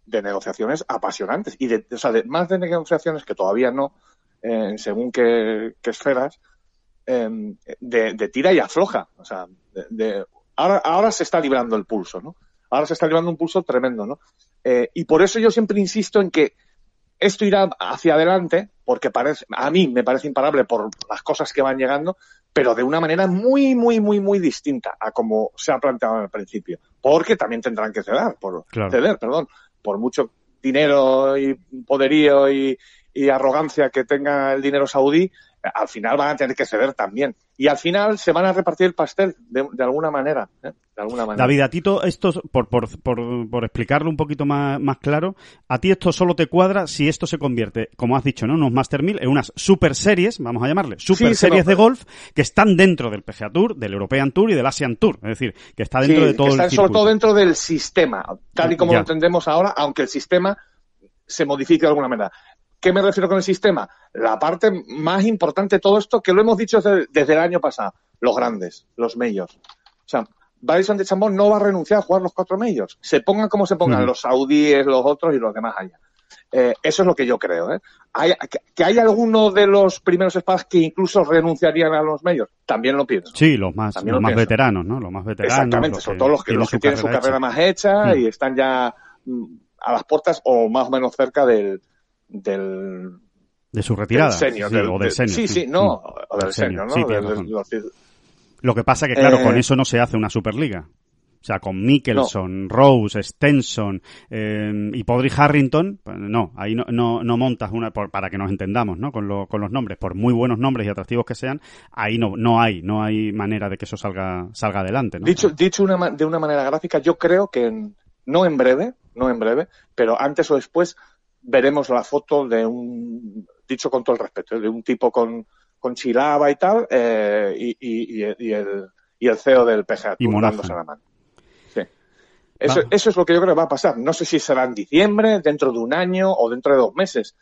de, negociaciones apasionantes y de, o sea, de, más de negociaciones que todavía no, eh, según qué, esferas, em, de, tira y afloja. O sea, de, ahora, ahora se está librando el pulso, ¿no? Ahora se está librando un pulso tremendo, ¿no? Eh, y por eso yo siempre insisto en que esto irá hacia adelante, porque parece, a mí me parece imparable por las cosas que van llegando, pero de una manera muy, muy, muy, muy distinta a como se ha planteado en el principio. Porque también tendrán que ceder, por ceder, perdón, por mucho dinero y poderío y, y arrogancia que tenga el dinero saudí, al final van a tener que ceder también. Y al final se van a repartir el pastel de, alguna manera. ¿eh? De alguna manera. David, a ti esto, por, por, por, explicarlo un poquito más, más claro, a ti esto solo te cuadra si esto se convierte, como has dicho, ¿no? Unos Master 1000 en unas super series, vamos a llamarle, super series de golf que están dentro del PGA Tour, del European Tour y del Asian Tour. Es decir, que está dentro de todo que están sobre todo dentro del sistema, tal y como lo entendemos ahora, aunque el sistema se modifique de alguna manera. ¿Qué me refiero con el sistema? La parte más importante de todo esto, que lo hemos dicho desde, el año pasado, los grandes, los medios. O sea, Bryson de Chambón no va a renunciar a jugar los cuatro medios. Se pongan como se pongan, los saudíes, los otros y los demás haya. Eh, eso es lo que yo creo. ¿eh? Hay, que, hay algunos de los primeros espadas que incluso renunciarían a los medios. También lo pienso. Sí, los más, los más veteranos, ¿no? Los más veteranos. Exactamente, sobre todo los que, los que tienen su carrera más hecha mm. y están ya mm, a las puertas o más o menos cerca del, del de su retirada sí, o del senior sí, sí, no mm. o del senior, ¿no? lo que pasa que claro con eh, eso no se hace una superliga o sea, con Mickelson, Rose, Stenson eh, y Podri Harrington, pues no, ahí no, no, no montas una, para que nos entendamos, ¿no? Con, lo, con los nombres, por muy buenos nombres y atractivos que sean, ahí no, no hay, no hay manera de que eso salga, salga adelante, ¿no? Dicho, dicho una, de una manera gráfica, yo creo que no en breve, no en breve, pero antes o después veremos la foto de un, dicho con todo el respeto, de un tipo con, con chilaba y tal, eh, y, y, y, el, y el CEO del PGA y dándose la mano. Sí. Eso, eso es lo que yo creo que va a pasar. No sé si será en diciembre, dentro de un año o dentro de dos meses.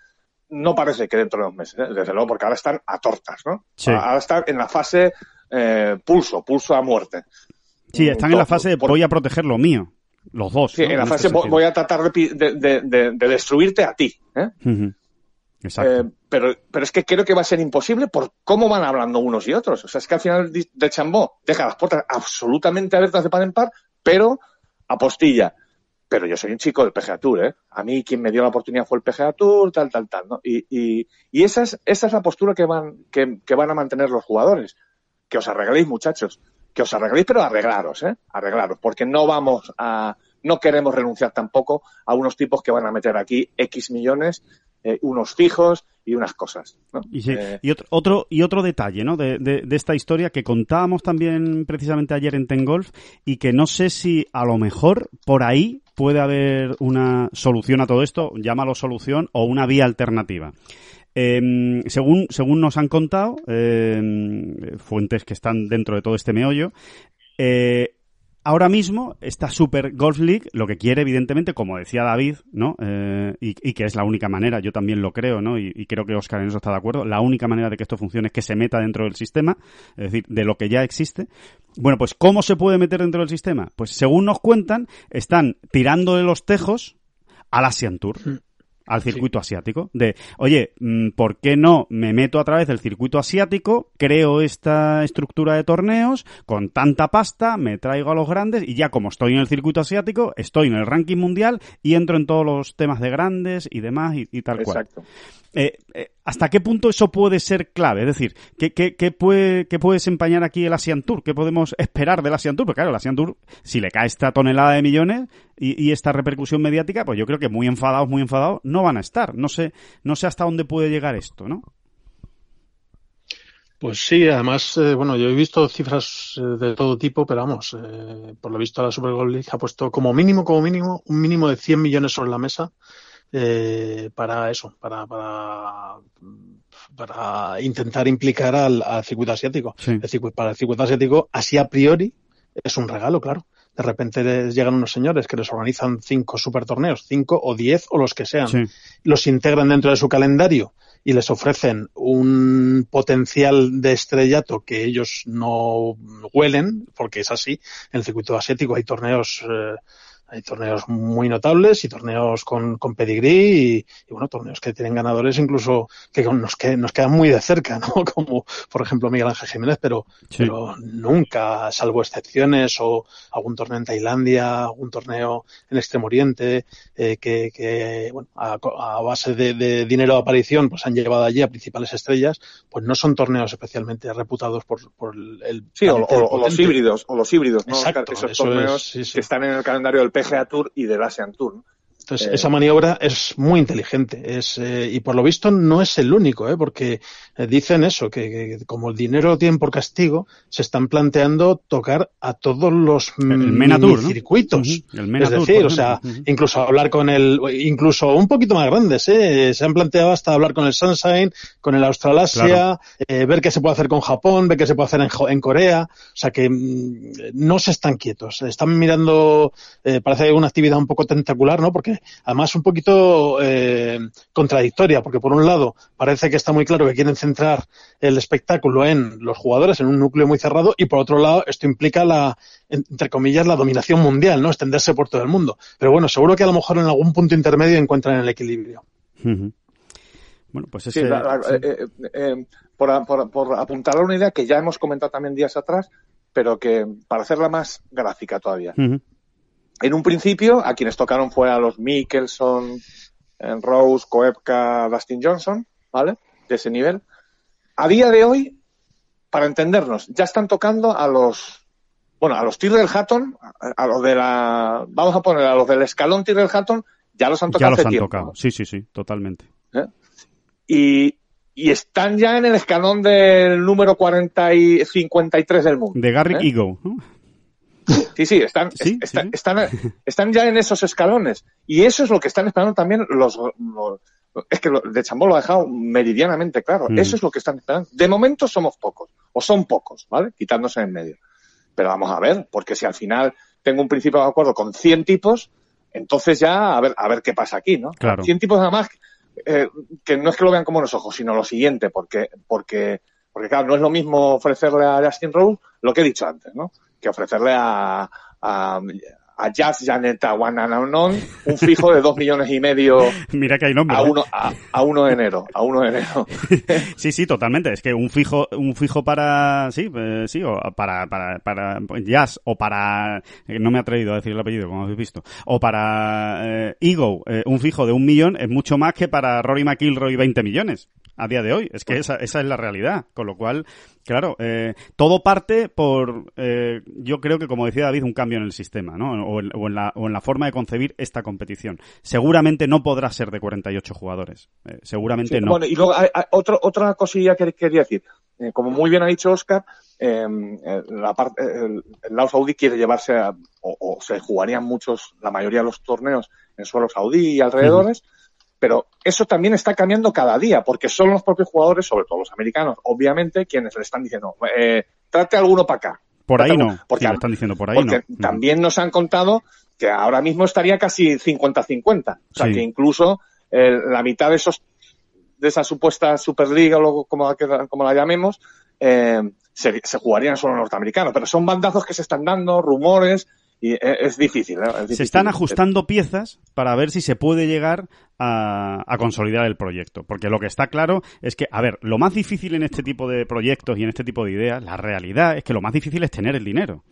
No parece que dentro de dos meses, ¿eh? desde luego, porque ahora están a tortas, ¿no? Sí. Ahora están en la fase eh, pulso, pulso a muerte. Sí, están en la fase de voy a proteger lo mío. Los dos. Sí, en la fase voy a tratar de, destruirte a ti. ¿eh? Exacto. Eh, pero, pero es que creo que va a ser imposible por cómo van hablando unos y otros. O sea, es que al final de Chambó deja las puertas absolutamente abiertas de par en par, pero apostilla. Pero yo soy un chico del PGA Tour, ¿eh? A mí quien me dio la oportunidad fue el PGA Tour, tal, tal, tal, ¿no? Y, y, y esa, es, esa es la postura que van, que, que van a mantener los jugadores. que os arregléis, muchachos. Que os arregléis, pero arreglaros, ¿eh? Arreglaros. Porque no vamos a, no queremos renunciar tampoco a unos tipos que van a meter aquí X millones, eh, unos fijos y unas cosas. ¿no? Y, Eh, y otro, otro, y otro detalle ¿no? De, de- de esta historia que contábamos también precisamente ayer en Tengolf y que no sé si a lo mejor por ahí puede haber una solución a todo esto, llámalo solución o una vía alternativa. Eh, según, según nos han contado, eh, fuentes que están dentro de todo este meollo, eh, ahora mismo esta Super Golf League lo que quiere, evidentemente, como decía David, ¿no? Eh, y, que es la única manera, yo también lo creo, ¿no? Y, creo que Oscar en eso está de acuerdo, la única manera de que esto funcione es que se meta dentro del sistema, es decir, de lo que ya existe. Bueno, pues ¿cómo se puede meter dentro del sistema? Pues según nos cuentan, están tirando de los tejos al Asian Tour al circuito asiático. De, oye, mm, ¿por qué no me meto a través del circuito asiático, creo esta estructura de torneos, con tanta pasta, me traigo a los grandes y ya como estoy en el circuito asiático, estoy en el ranking mundial y entro en todos los temas de grandes y demás y, y tal cual. exacto. Eh, eh, ¿Hasta qué punto eso puede ser clave? Es decir, ¿qué, qué, qué puede, ¿qué puede aquí el Asian Tour? ¿Qué podemos esperar del Asian Tour? Porque claro, el Asian Tour, si le cae esta tonelada de millones y, y esta repercusión mediática, pues yo creo que muy enfadados, muy enfadados, no van a estar. No sé, no sé hasta dónde puede llegar esto, ¿no? Pues sí, además, eh, bueno, yo he visto cifras eh, de todo tipo, pero vamos, eh, por lo visto la Super Bowl League ha puesto como mínimo, como mínimo, un mínimo de 100 millones sobre la mesa eh, para eso, para, para, para intentar implicar al, al circuito asiático. Sí. El circuito- para el circuito asiático, así a priori, es un regalo, claro. De repente les llegan unos señores que les organizan cinco super torneos, cinco o diez o los que sean Sí. los integran dentro de su calendario y les ofrecen un potencial de estrellato que ellos no huelen, porque es así. En el circuito asiático hay torneos, eh, hay torneos muy notables y torneos con, con pedigrí y, y, bueno, torneos que tienen ganadores incluso que nos, que, nos quedan muy de cerca, ¿no? *laughs* Como por ejemplo Miguel Ángel Jiménez, pero, Sí. pero nunca, salvo excepciones o algún torneo en Tailandia, algún torneo en Extremo Oriente, eh, que, que, bueno, a, a base de, de dinero de aparición, pues han llevado allí a principales estrellas, pues no son torneos especialmente reputados por, por el Sí, o, talento o- o los híbridos, o los híbridos, ¿no? Exacto, Esos eso torneos es, sí, sí. que están en el calendario del PGA Tour y del Asian Tour. Eh, esa maniobra es muy inteligente. Es, eh, y por lo visto no es el único, ¿eh? porque eh, dicen eso, que, que como el dinero lo tienen por castigo, se están planteando tocar a todos los circuitos. El es decir, o sea, incluso hablar con el, incluso un poquito más grandes, ¿eh? se han planteado hasta hablar con el Sunshine, con el Australasia, Claro. eh, ver qué se puede hacer con Japón, ver qué se puede hacer en, en Corea, o sea que mm, no se están quietos, están mirando, eh, parece una actividad un poco tentacular, ¿no? Porque además un poquito eh, contradictoria, porque por un lado parece que está muy claro que quieren centrar el espectáculo en los jugadores, en un núcleo muy cerrado, y por otro lado esto implica la, entre comillas, la dominación mundial, ¿no? Extenderse por todo el mundo. Pero bueno, seguro que a lo mejor en algún punto intermedio encuentran el equilibrio. Bueno, pues Sí, ese... la- la- sí. eh, eh, eh, por, a- por, por apuntalar una idea que ya hemos comentado también días atrás, pero que para hacerla más gráfica todavía. En un principio, a quienes tocaron fue a los Mickelson, eh, Rose, Koepka, Dustin Johnson, ¿vale? De ese nivel. A día de hoy, para entendernos, ya están tocando a los, bueno, a los Tyrrell Hatton, a, los de la, vamos a poner a los del escalón Tyrrell Hatton, ya los han Ya tocado los hace han tiempo. tocado. Sí, sí, sí, totalmente. ¿eh? Y, y están ya en el escalón del número 40 y 53 del mundo. De Garrick ¿eh? Ego. Sí, sí, están, *laughs* Sí, est- está- sí. Están, *laughs* están ya en esos escalones. Y eso es lo que están esperando también los... los- es que lo- de Chambó lo ha dejado meridianamente claro. Mm. Eso es lo que están esperando. De momento somos pocos, o son pocos, ¿vale? Quitándose en medio. Pero vamos a ver, porque si al final tengo un principio de acuerdo con 100 tipos, entonces ya a ver, a ver qué pasa aquí, ¿no? Claro. 100 tipos nada más, eh, que no es que lo vean como los ojos, sino lo siguiente, porque, porque, porque claro, no es lo mismo ofrecerle a Justin Rose lo que he dicho antes, ¿no? Que ofrecerle a, a, a Jazz Janet Wanananon un fijo de dos millones y medio *laughs* Mira que hay nombre. a ¿eh? uno, a, a uno de enero, a uno de enero. *laughs* Sí, sí, totalmente. Es que un fijo, un fijo para, sí, eh, sí, o para, para, para Jazz o para, no me he atrevido a decir el apellido, como habéis visto, o para eh, Ego, eh, un fijo de un millón es mucho más que para Rory McIlroy 20 millones. A día de hoy. Es que esa, esa es la realidad. Con lo cual, claro, eh, todo parte por, eh, yo creo que como decía David, un cambio en el sistema, ¿no? O en, o en la, o en la forma de concebir esta competición. Seguramente no podrá ser de 48 jugadores. Eh, seguramente Sí, no. Bueno, y luego hay, hay otro- otra cosilla que quería decir. Eh, como muy bien ha dicho Oscar, eh, eh, la parte, el, el lado saudí quiere llevarse a- o, o se jugarían muchos, la mayoría de los torneos en suelo saudí y alrededores, pero eso también está cambiando cada día, porque son los propios jugadores, sobre todo los americanos, obviamente, quienes le están diciendo, eh, trate alguno para acá. por ahí no. Porque, Sí, están diciendo por ahí porque no. también nos han contado que ahora mismo estaría casi 50-50. O sea, Sí. que incluso eh, la mitad de esos de esa supuesta Superliga o como, la- como la llamemos, eh, se, se jugarían solo norteamericanos. Pero son bandazos que se están dando, rumores, y eh, es difícil. Es Se están ajustando piezas para ver si se puede llegar a, a consolidar el proyecto. Porque lo que está claro es que, a ver, lo más difícil en este tipo de proyectos y en este tipo de ideas, la realidad es que lo más difícil es tener el dinero.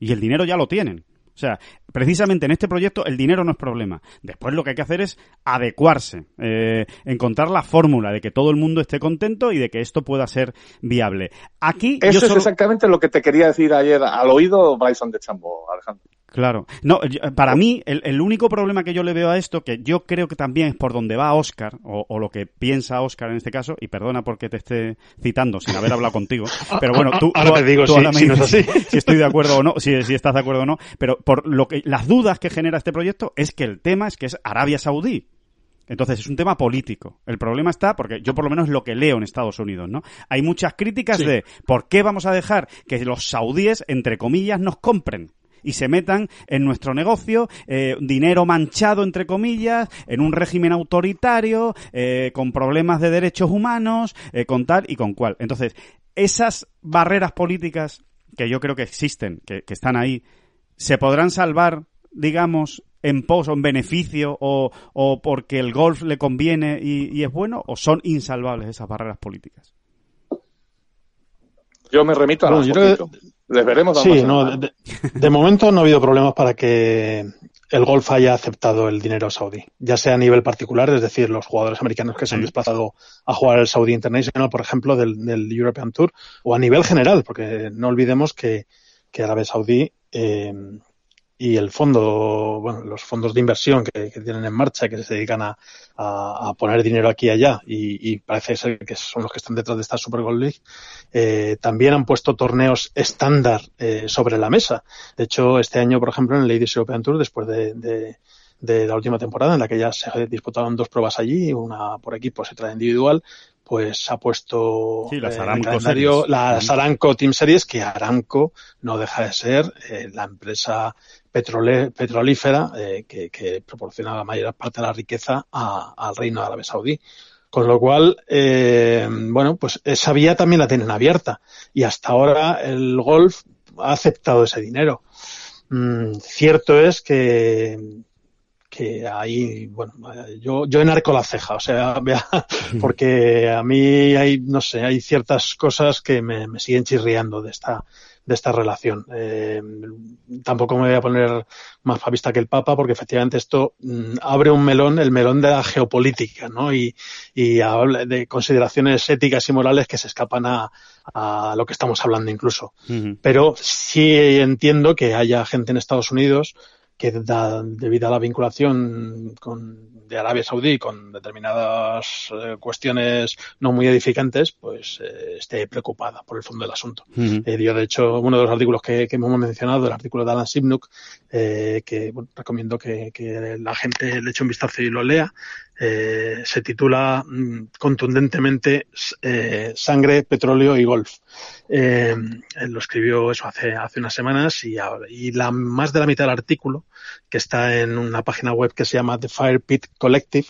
Y el dinero ya lo tienen. O sea, precisamente en este proyecto el dinero no es problema. Después lo que hay que hacer es adecuarse, eh, encontrar la fórmula de que todo el mundo esté contento y de que esto pueda ser viable. Aquí yo Eso es solo- exactamente lo que te quería decir ayer al oído Bryson de Chambo, Alejandro. Claro. No, yo- para mí, el, el único problema que yo le veo a esto, que yo creo que también es por donde va Oscar, o, o lo que piensa Oscar en este caso, y perdona porque te esté citando sin haber hablado contigo, *laughs* pero bueno, tú, Ahora tú- te digo tú si- si no es dices así. *laughs* si estoy de acuerdo o no, si, si estás de acuerdo o no, pero por lo que, las dudas que genera este proyecto es que el tema es que es Arabia Saudí. Entonces es un tema político. El problema está porque yo por lo menos lo que leo en Estados Unidos, ¿no? Hay muchas críticas Sí. de por qué vamos a dejar que los saudíes, entre comillas, nos compren y se metan en nuestro negocio, eh, dinero manchado, entre comillas, en un régimen autoritario, eh, con problemas de derechos humanos, eh, con tal y con cual. Entonces, esas barreras políticas que yo creo que existen, que, que están ahí, ¿se podrán salvar, digamos, en pos o en beneficio o, o porque el golf le conviene y, y es bueno o son insalvables esas barreras políticas? Yo me remito a Bueno, las yo. Les veremos Sí, no, de, de momento no ha habido problemas para que el golf haya aceptado el dinero saudí, ya sea a nivel particular, es decir, los jugadores americanos que se han desplazado a jugar el Saudi International, por ejemplo, del, del European Tour, o a nivel general, porque no olvidemos que, que Arabia Saudí eh, y el fondo, bueno, los fondos de inversión que, que tienen en marcha, que se dedican a, a, a poner dinero aquí y allá, y, y parece ser que son los que están detrás de esta Super Gold League, eh, también han puesto torneos estándar eh, sobre la mesa. De hecho, este año, por ejemplo, en el Ladies European Tour, después de, de, de la última temporada, en la que ya se disputaron dos pruebas allí, una por equipos y otra individual, pues ha puesto Sí, las eh, en el Aramco calendario las Aramco Team Series, que Aramco no deja de ser eh, la empresa petrole- petrolífera eh, que, que proporciona la mayor parte de la riqueza a- al reino de Arabia Saudí. Con lo cual, eh, bueno, pues esa vía también la tienen abierta. Y hasta ahora el golf ha aceptado ese dinero. Mm, cierto es que, que ahí, bueno, yo, yo enarco la ceja, o sea, *laughs* vea, porque a mí hay, no sé, hay ciertas cosas que me, me siguen chirriando de esta, de esta relación. Eh, tampoco me voy a poner más a vista que el Papa, porque efectivamente esto mm, abre un melón, el melón de la geopolítica, ¿no? Y, y habla de consideraciones éticas y morales que se escapan a, a lo que estamos hablando incluso. Pero sí entiendo que haya gente en Estados Unidos que da, debido a la vinculación con, de Arabia Saudí con determinadas eh, cuestiones no muy edificantes, pues eh, esté preocupada por el fondo del asunto. Ujú. Eh, yo, de hecho, uno de los artículos que, que hemos mencionado, el artículo de Alan Simnuk, eh, que bueno, recomiendo que, que la gente le eche un vistazo y lo lea, eh, se titula mm, contundentemente eh, Sangre, Petróleo y Golf. Eh, lo escribió eso hace, hace unas semanas y, y la, más de la mitad del artículo, que está en una página web que se llama The Fire Pit Collective,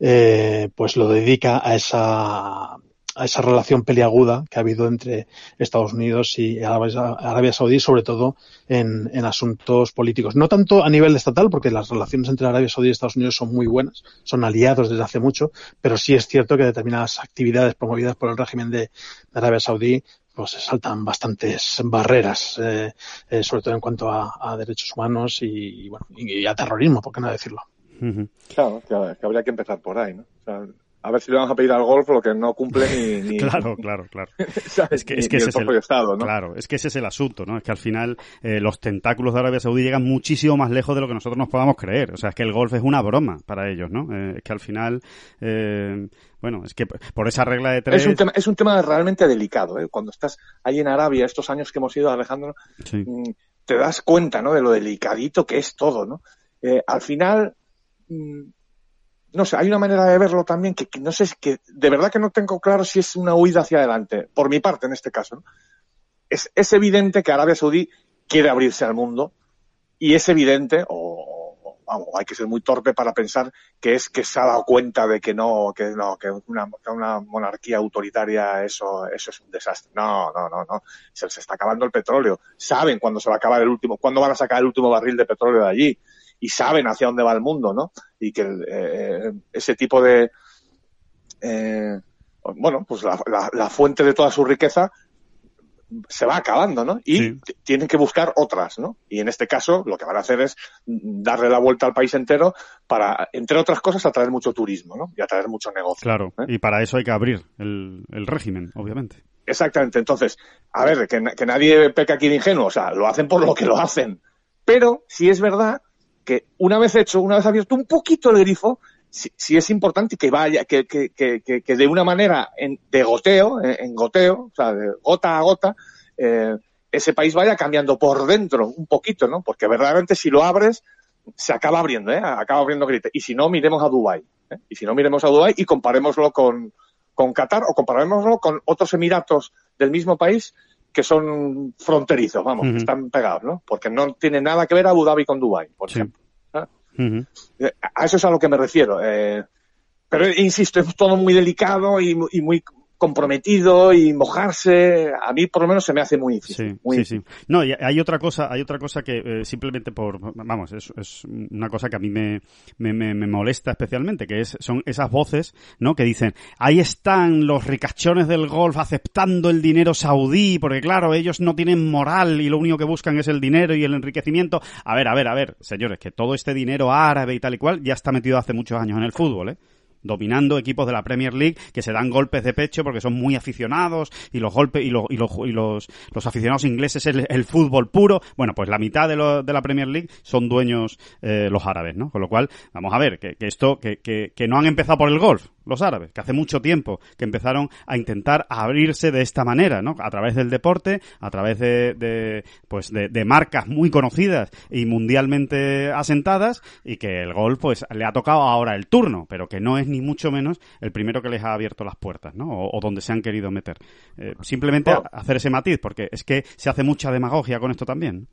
eh, pues lo dedica a esa, a esa relación peliaguda que ha habido entre Estados Unidos y Arabia, Arabia Saudí, sobre todo en, en asuntos políticos. No tanto a nivel estatal, porque las relaciones entre Arabia Saudí y Estados Unidos son muy buenas, son aliados desde hace mucho, pero sí es cierto que determinadas actividades promovidas por el régimen de, de Arabia Saudí pues se saltan bastantes barreras, eh, eh, sobre todo en cuanto a, a derechos humanos y, y, bueno, y a terrorismo, por qué no decirlo. Claro, que, que habría que empezar por ahí, ¿no? O sea, a ver si le vamos a pedir al golf lo que no cumple ni... *laughs* ni claro, claro, claro. *laughs* Es que, es que ese es el, Estado, ¿no? Claro, es que ese es el asunto, ¿no? Es que al final eh, los tentáculos de Arabia Saudí llegan muchísimo más lejos de lo que nosotros nos podamos creer. O sea, es que el golf es una broma para ellos, ¿no? Eh, es que al final... Eh, bueno, es que por esa regla de tres... Es un tema, es un tema realmente delicado, ¿eh? Cuando estás ahí en Arabia, estos años que hemos ido, Alejandro, mm, te das cuenta, ¿no? De lo delicadito que es todo, ¿no? Al final... No sé, hay una manera de verlo también que, no sé, que de verdad que no tengo claro si es una huida hacia adelante, por mi parte en este caso. Es, es evidente que Arabia Saudí quiere abrirse al mundo y es evidente, o, vamos, hay que ser muy torpe para pensar que es que se ha dado cuenta de que no, que no, que una, una monarquía autoritaria eso, eso es un desastre. No, no, no, no. Se está acabando el petróleo. Saben cuándo se va a acabar el último, cuándo van a sacar el último barril de petróleo de allí y saben hacia dónde va el mundo, ¿no? Y que eh, ese tipo de, eh, bueno, pues la, la, fuente de toda su riqueza se va acabando, ¿no? Y tienen que buscar otras, ¿no? Y en este caso lo que van a hacer es darle la vuelta al país entero para, entre otras cosas, atraer mucho turismo, ¿no? Y atraer mucho negocio. Claro, ¿eh? y para eso hay que abrir el, el régimen, obviamente. Exactamente. Entonces, a ver, que, que nadie peca aquí de ingenuo, o sea, lo hacen por lo que lo hacen. Pero si es verdad que una vez hecho, una vez abierto un poquito el grifo, si, es importante que vaya, que, que, que, que de una manera en, de goteo, en, goteo, o sea, de gota a gota, eh, ese país vaya cambiando por dentro un poquito, ¿no? Porque verdaderamente si lo abres, se acaba abriendo, ¿eh? Acaba abriendo grite. Y si no, miremos a Dubái. ¿eh? Y si no, miremos a Dubái y comparémoslo con, con Qatar o comparémoslo con otros emiratos del mismo país que son fronterizos, vamos, que están pegados, ¿no? Porque no tiene nada que ver Abu Dhabi con Dubai, por ejemplo. Eh, a eso es a lo que me refiero. Eh, pero insisto, es todo muy delicado y, y muy comprometido y mojarse, a mí por lo menos se me hace muy difícil. Sí, sí, No, y hay otra cosa, hay otra cosa que eh, simplemente por, vamos, es, es, una cosa que a mí me, me, me, molesta especialmente, que es, son esas voces, ¿no? Que dicen, ahí están los ricachones del golf aceptando el dinero saudí, porque claro, ellos no tienen moral y lo único que buscan es el dinero y el enriquecimiento. A ver, a ver, a ver, señores, que todo este dinero árabe y tal y cual ya está metido hace muchos años en el fútbol, ¿eh? Dominando equipos de la Premier League que se dan golpes de pecho porque son muy aficionados y los golpes y, los, y, los, y los, los aficionados ingleses el, el fútbol puro. Bueno, pues la mitad de, lo, de la Premier League son dueños eh, los árabes, ¿no? Con lo cual, vamos a ver, que, que esto, que, que, que no han empezado por el golf, los árabes, que hace mucho tiempo que empezaron a intentar abrirse de esta manera, ¿no? A través del deporte, a través de, de pues de, de, marcas muy conocidas y mundialmente asentadas y que el golf pues le ha tocado ahora el turno, pero que no es ni mucho menos el primero que les ha abierto las puertas, ¿no? O, o donde se han querido meter. Eh, simplemente hacer ese matiz, porque es que se hace mucha demagogia con esto también.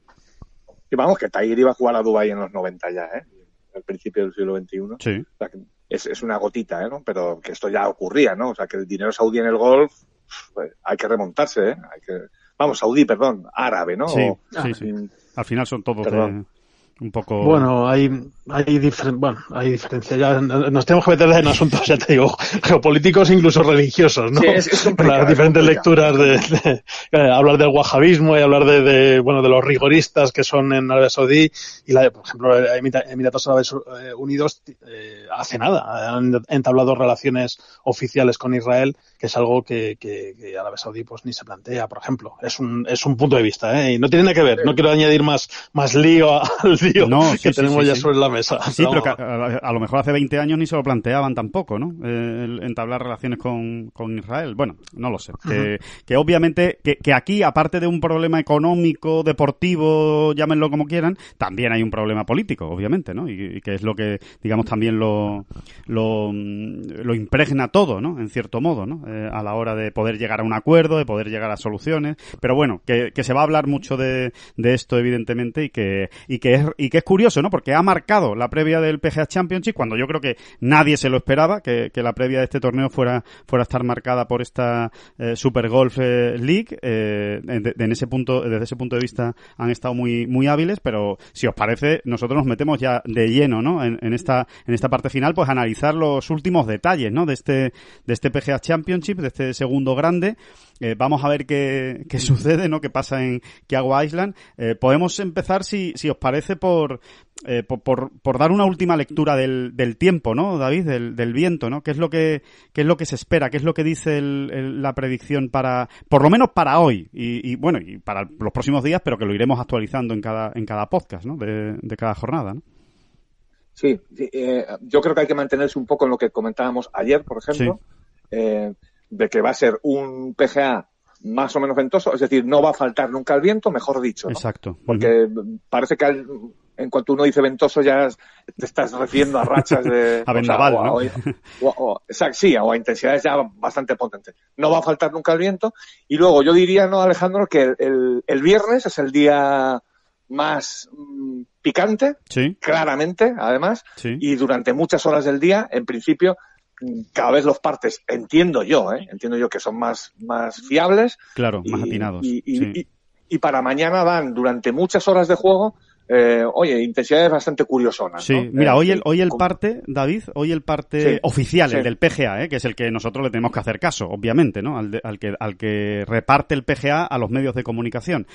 Y vamos, que Tiger iba a jugar a Dubai en los 90 ya, ¿eh? Al principio del siglo XXI. Sí. O sea, es, es una gotita, ¿eh? ¿no? Pero que esto ya ocurría, ¿no? O sea, que el dinero saudí en el golf, pues, hay que remontarse, ¿eh? Hay que, vamos, saudí, perdón, árabe, ¿no? Sí, o, sí, sí. Al final son todos de, un poco. Bueno, hay, hay, diferen, bueno, hay diferencia. Ya nos tenemos que meter en asuntos, ya te digo, *laughs* geopolíticos e incluso religiosos, ¿no? Sí, es, es Las diferentes lecturas de, de, de, hablar del wahabismo y hablar de, de, bueno, de los rigoristas que son en Arabia Saudí y, la, por ejemplo, Emiratos Árabes Unidos eh, hace nada han entablado relaciones oficiales con Israel, que es algo que, que, que Arabia Saudí pues ni se plantea, por ejemplo. Es un, es un punto de vista, ¿eh? Y no tiene nada que ver. No quiero añadir más, más lío *laughs* al no, sí, que tenemos sí, ya sobre la mesa. Sí, pero que a, a, lo mejor hace 20 años ni se lo planteaban tampoco, ¿no? Eh, el entablar relaciones con, con, Israel. Bueno, no lo sé. Uh -huh. que, que, obviamente, que, que, aquí, aparte de un problema económico, deportivo, llámenlo como quieran, también hay un problema político, obviamente, ¿no? Y, y que es lo que, digamos, también lo, lo, lo impregna todo, ¿no? En cierto modo, ¿no? Eh, a la hora de poder llegar a un acuerdo, de poder llegar a soluciones. Pero bueno, que, que se va a hablar mucho de, de esto, evidentemente, y que, y que es, y que es curioso, ¿no? Porque ha marcado la previa del PGA Championship cuando yo creo que nadie se lo esperaba, que, que la previa de este torneo fuera, fuera a estar marcada por esta eh, Super Golf eh, League. Eh, de, de en ese punto, desde ese punto de vista han estado muy, muy hábiles, pero si os parece, nosotros nos metemos ya de lleno, ¿no? En, en esta, en esta parte final, pues analizar los últimos detalles, ¿no? De este, de este PGA Championship, de este segundo grande. Eh, vamos a ver qué, qué, sucede, ¿no? Qué pasa en Kiago Island. Eh, podemos empezar, si, si os parece, por, eh, por, por, por, dar una última lectura del, del tiempo, ¿no, David? Del, del, viento, ¿no? ¿Qué es lo que, qué es lo que se espera? ¿Qué es lo que dice el, el, la predicción para, por lo menos para hoy? Y, y, bueno, y para los próximos días, pero que lo iremos actualizando en cada, en cada podcast, ¿no? De, de cada jornada, ¿no? Sí, eh, yo creo que hay que mantenerse un poco en lo que comentábamos ayer, por ejemplo, sí. eh, de que va a ser un PGA más o menos ventoso, es decir, no va a faltar nunca el viento, mejor dicho. ¿no? Exacto. Porque parece que al, en cuanto uno dice ventoso ya te estás refiriendo a rachas de... *laughs* a vendaval, o sí, o a intensidades ya bastante potentes. No va a faltar nunca el viento. Y luego yo diría, ¿no, Alejandro? Que el, el, el viernes es el día más mmm, picante, sí. claramente, además, sí. y durante muchas horas del día, en principio, cada vez los partes, entiendo yo, ¿eh? entiendo yo que son más, más fiables. Claro, y, más atinados. Y, y, sí. y, y, para mañana van durante muchas horas de juego. Eh, oye, intensidades bastante curiosonas. Sí, ¿no? mira, eh, hoy el, hoy el parte, David, hoy el parte sí, oficial, sí. el del PGA, ¿eh? que es el que nosotros le tenemos que hacer caso, obviamente, ¿no? Al, de, al, que, al que reparte el PGA a los medios de comunicación.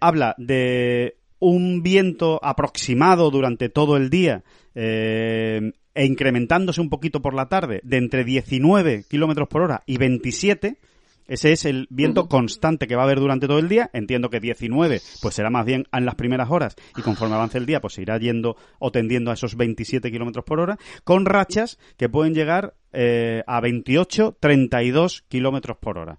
Habla de un viento aproximado durante todo el día eh, e incrementándose un poquito por la tarde de entre 19 kilómetros por hora y 27. Ese es el viento constante que va a haber durante todo el día. Entiendo que 19 pues será más bien en las primeras horas y conforme avance el día pues se irá yendo o tendiendo a esos 27 kilómetros por hora con rachas que pueden llegar eh, a 28, 32 kilómetros por hora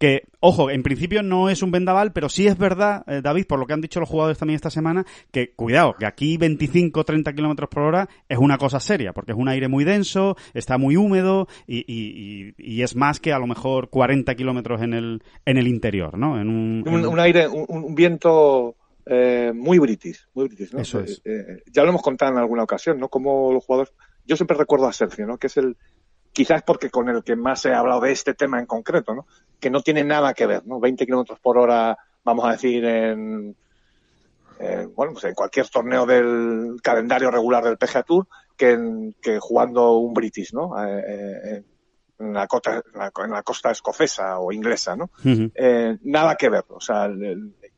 que, ojo, en principio no es un vendaval, pero sí es verdad, eh, David, por lo que han dicho los jugadores también esta semana, que cuidado, que aquí 25 30 kilómetros por hora es una cosa seria, porque es un aire muy denso, está muy húmedo y, y, y es más que a lo mejor 40 kilómetros en el, en el interior, ¿no? En un, un, un aire, un, un viento eh, muy british, muy british, ¿no? Eso es. Eh, ya lo hemos contado en alguna ocasión, ¿no? Como los jugadores, yo siempre recuerdo a Sergio, ¿no? Que es el, quizás porque con el que más he hablado de este tema en concreto, ¿no? Que no tiene nada que ver, ¿no? 20 kilómetros por hora, vamos a decir, en, en, bueno, pues en cualquier torneo del calendario regular del PGA Tour, que, en, que jugando un British, ¿no? Eh, eh, en la, costa, en, la, costa escocesa o inglesa, ¿no? Uh -huh. eh, nada que ver, o sea,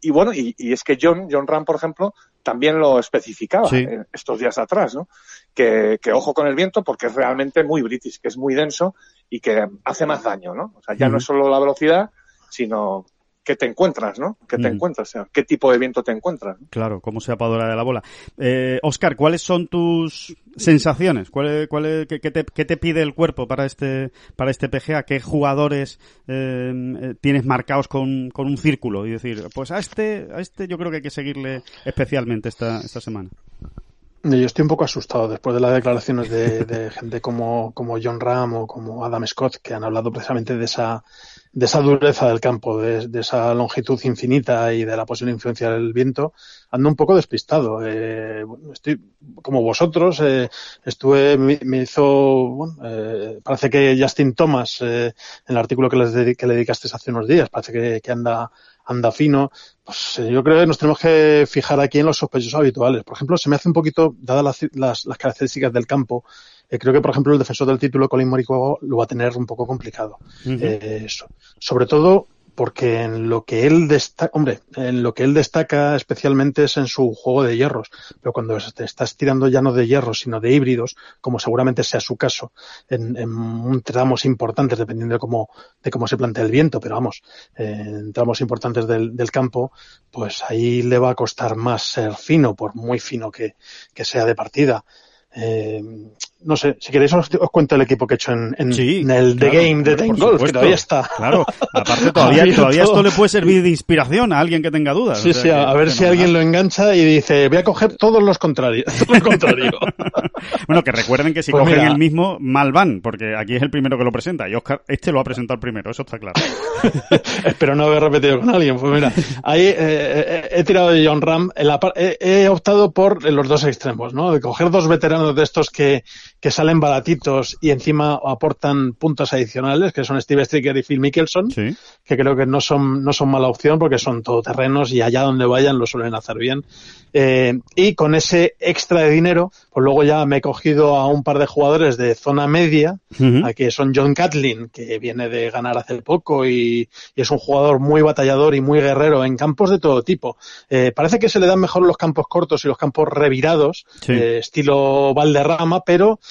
y bueno, y, y, es que John, John Ram, por ejemplo, también lo especificaba sí. estos días atrás, ¿no? Que, que, ojo con el viento porque es realmente muy british, que es muy denso y que hace más daño, ¿no? O sea, ya uh -huh. no es solo la velocidad, sino qué te encuentras, ¿no? ¿Qué te encuentras? O sea, ¿Qué tipo de viento te encuentras? ¿no? Claro, cómo se apadora de la bola. Eh, Oscar, ¿cuáles son tus sensaciones? ¿Cuál, cuál, qué, qué, te, qué, te, pide el cuerpo para este, para este PGA? ¿Qué jugadores eh, tienes marcados con, con, un círculo? Y decir, pues a este, a este yo creo que hay que seguirle especialmente esta, esta semana. Yo estoy un poco asustado después de las declaraciones de, de gente como, como John Ram o como Adam Scott, que han hablado precisamente de esa, de esa dureza del campo, de, de, esa longitud infinita y de la posible influencia del viento, ando un poco despistado. Eh, estoy como vosotros, eh, estuve, me, me hizo, bueno, eh, parece que Justin Thomas, eh, en el artículo que, les que le dedicaste hace unos días, parece que, anda anda fino, pues eh, yo creo que nos tenemos que fijar aquí en los sospechosos habituales. Por ejemplo, se me hace un poquito, dadas las, las características del campo, eh, creo que, por ejemplo, el defensor del título, Colin Morikawa, lo va a tener un poco complicado. Uh -huh. eh, so, sobre todo porque en lo que él destaca, hombre, en lo que él destaca especialmente es en su juego de hierros, pero cuando te estás tirando ya no de hierros, sino de híbridos, como seguramente sea su caso, en, en tramos importantes, dependiendo de cómo, de cómo se plantea el viento, pero vamos, en tramos importantes del, del campo, pues ahí le va a costar más ser fino, por muy fino que, que sea de partida. Eh, no sé, si queréis os, os, cuento el equipo que he hecho en, en, sí, en el claro, The Game de Time Golf, que todavía está. Claro, aparte *laughs* todavía, todavía esto le puede servir de inspiración a alguien que tenga dudas. Sí, o sea, sí, a, a ver si alguien lo engancha y dice, voy a coger todos los contrarios. *laughs* Todo lo contrario. *laughs* bueno, que recuerden que si pues cogen mira, el mismo, mal van, porque aquí es el primero que lo presenta y Oscar, este lo ha presentado el primero, eso está claro. Espero no haber repetido con alguien. Pues mira, ahí eh, eh, he tirado de John Ram, en la, he, he optado por los dos extremos, ¿no? De coger dos veteranos de estos que, que salen baratitos y encima aportan puntos adicionales, que son Steve Stricker y Phil Mickelson, que creo que no son, no son mala opción porque son todoterrenos y allá donde vayan lo suelen hacer bien. Eh, y con ese extra de dinero, pues luego ya me he cogido a un par de jugadores de zona media, que son John Catlin, que viene de ganar hace poco y, es un jugador muy batallador y muy guerrero en campos de todo tipo. Eh, parece que se le dan mejor los campos cortos y los campos revirados, eh, estilo Valderrama, pero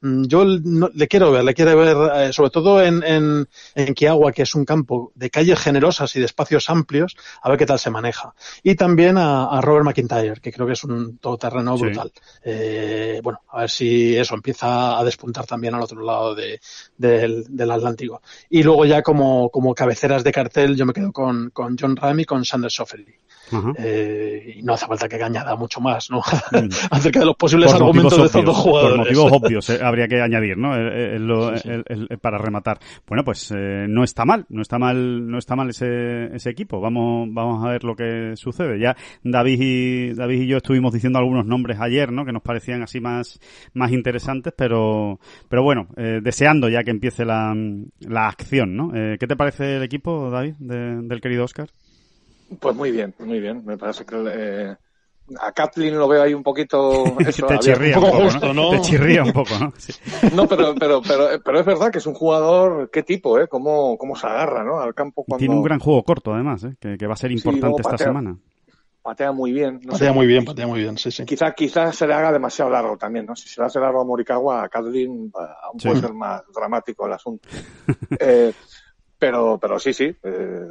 mm, yo le quiero ver, le quiero ver, sobre todo en, en, en Kiagua, que es un campo de calles generosas y de espacios amplios, a ver qué tal se maneja. Y también a, a Robert McIntyre, que creo que es un todoterreno brutal. Eh, bueno, a ver si eso empieza a despuntar también al otro lado de, del, Atlántico. Y luego ya como, como cabeceras de cartel yo me quedo con, con John Ram y con Sanders Offerly. Eh, y no hace falta que añada mucho más, ¿no? Mm. *laughs* Acerca de los posibles argumentos de estos dos jugadores. Por motivos obvios eh, habría que añadir, ¿no? para rematar. Bueno, pues no está mal, no está mal, no está mal ese, ese equipo. Vamos, vamos a ver lo que sucede. Ya David y David y yo estuvimos diciendo algunos nombres ayer, ¿no? Que nos parecían así más, más interesantes, pero, pero bueno, eh, deseando ya que empiece la, la acción, ¿no? Eh, ¿Qué te parece el equipo, David, del querido Oscar? Pues muy bien, muy bien. Me parece que eh, a Kathleen lo veo ahí un poquito. *laughs* te chirría un, poco, ¿no? Te chirría un poco, ¿no? *laughs* No, pero, pero, pero, pero es verdad que es un jugador, qué tipo, ¿eh? Cómo, cómo se agarra, ¿no? Al campo cuando... Tiene un gran juego corto, además, ¿eh? Que, que va a ser importante esta semana patea muy bien. patea muy bien, patea muy bien, sí, sí. Quizá, quizá se le haga demasiado largo también, ¿no? Si se le hace largo a Morikawa, a Cadlin, aún puede ser más dramático el asunto. *laughs* eh, pero, pero sí, sí. Eh,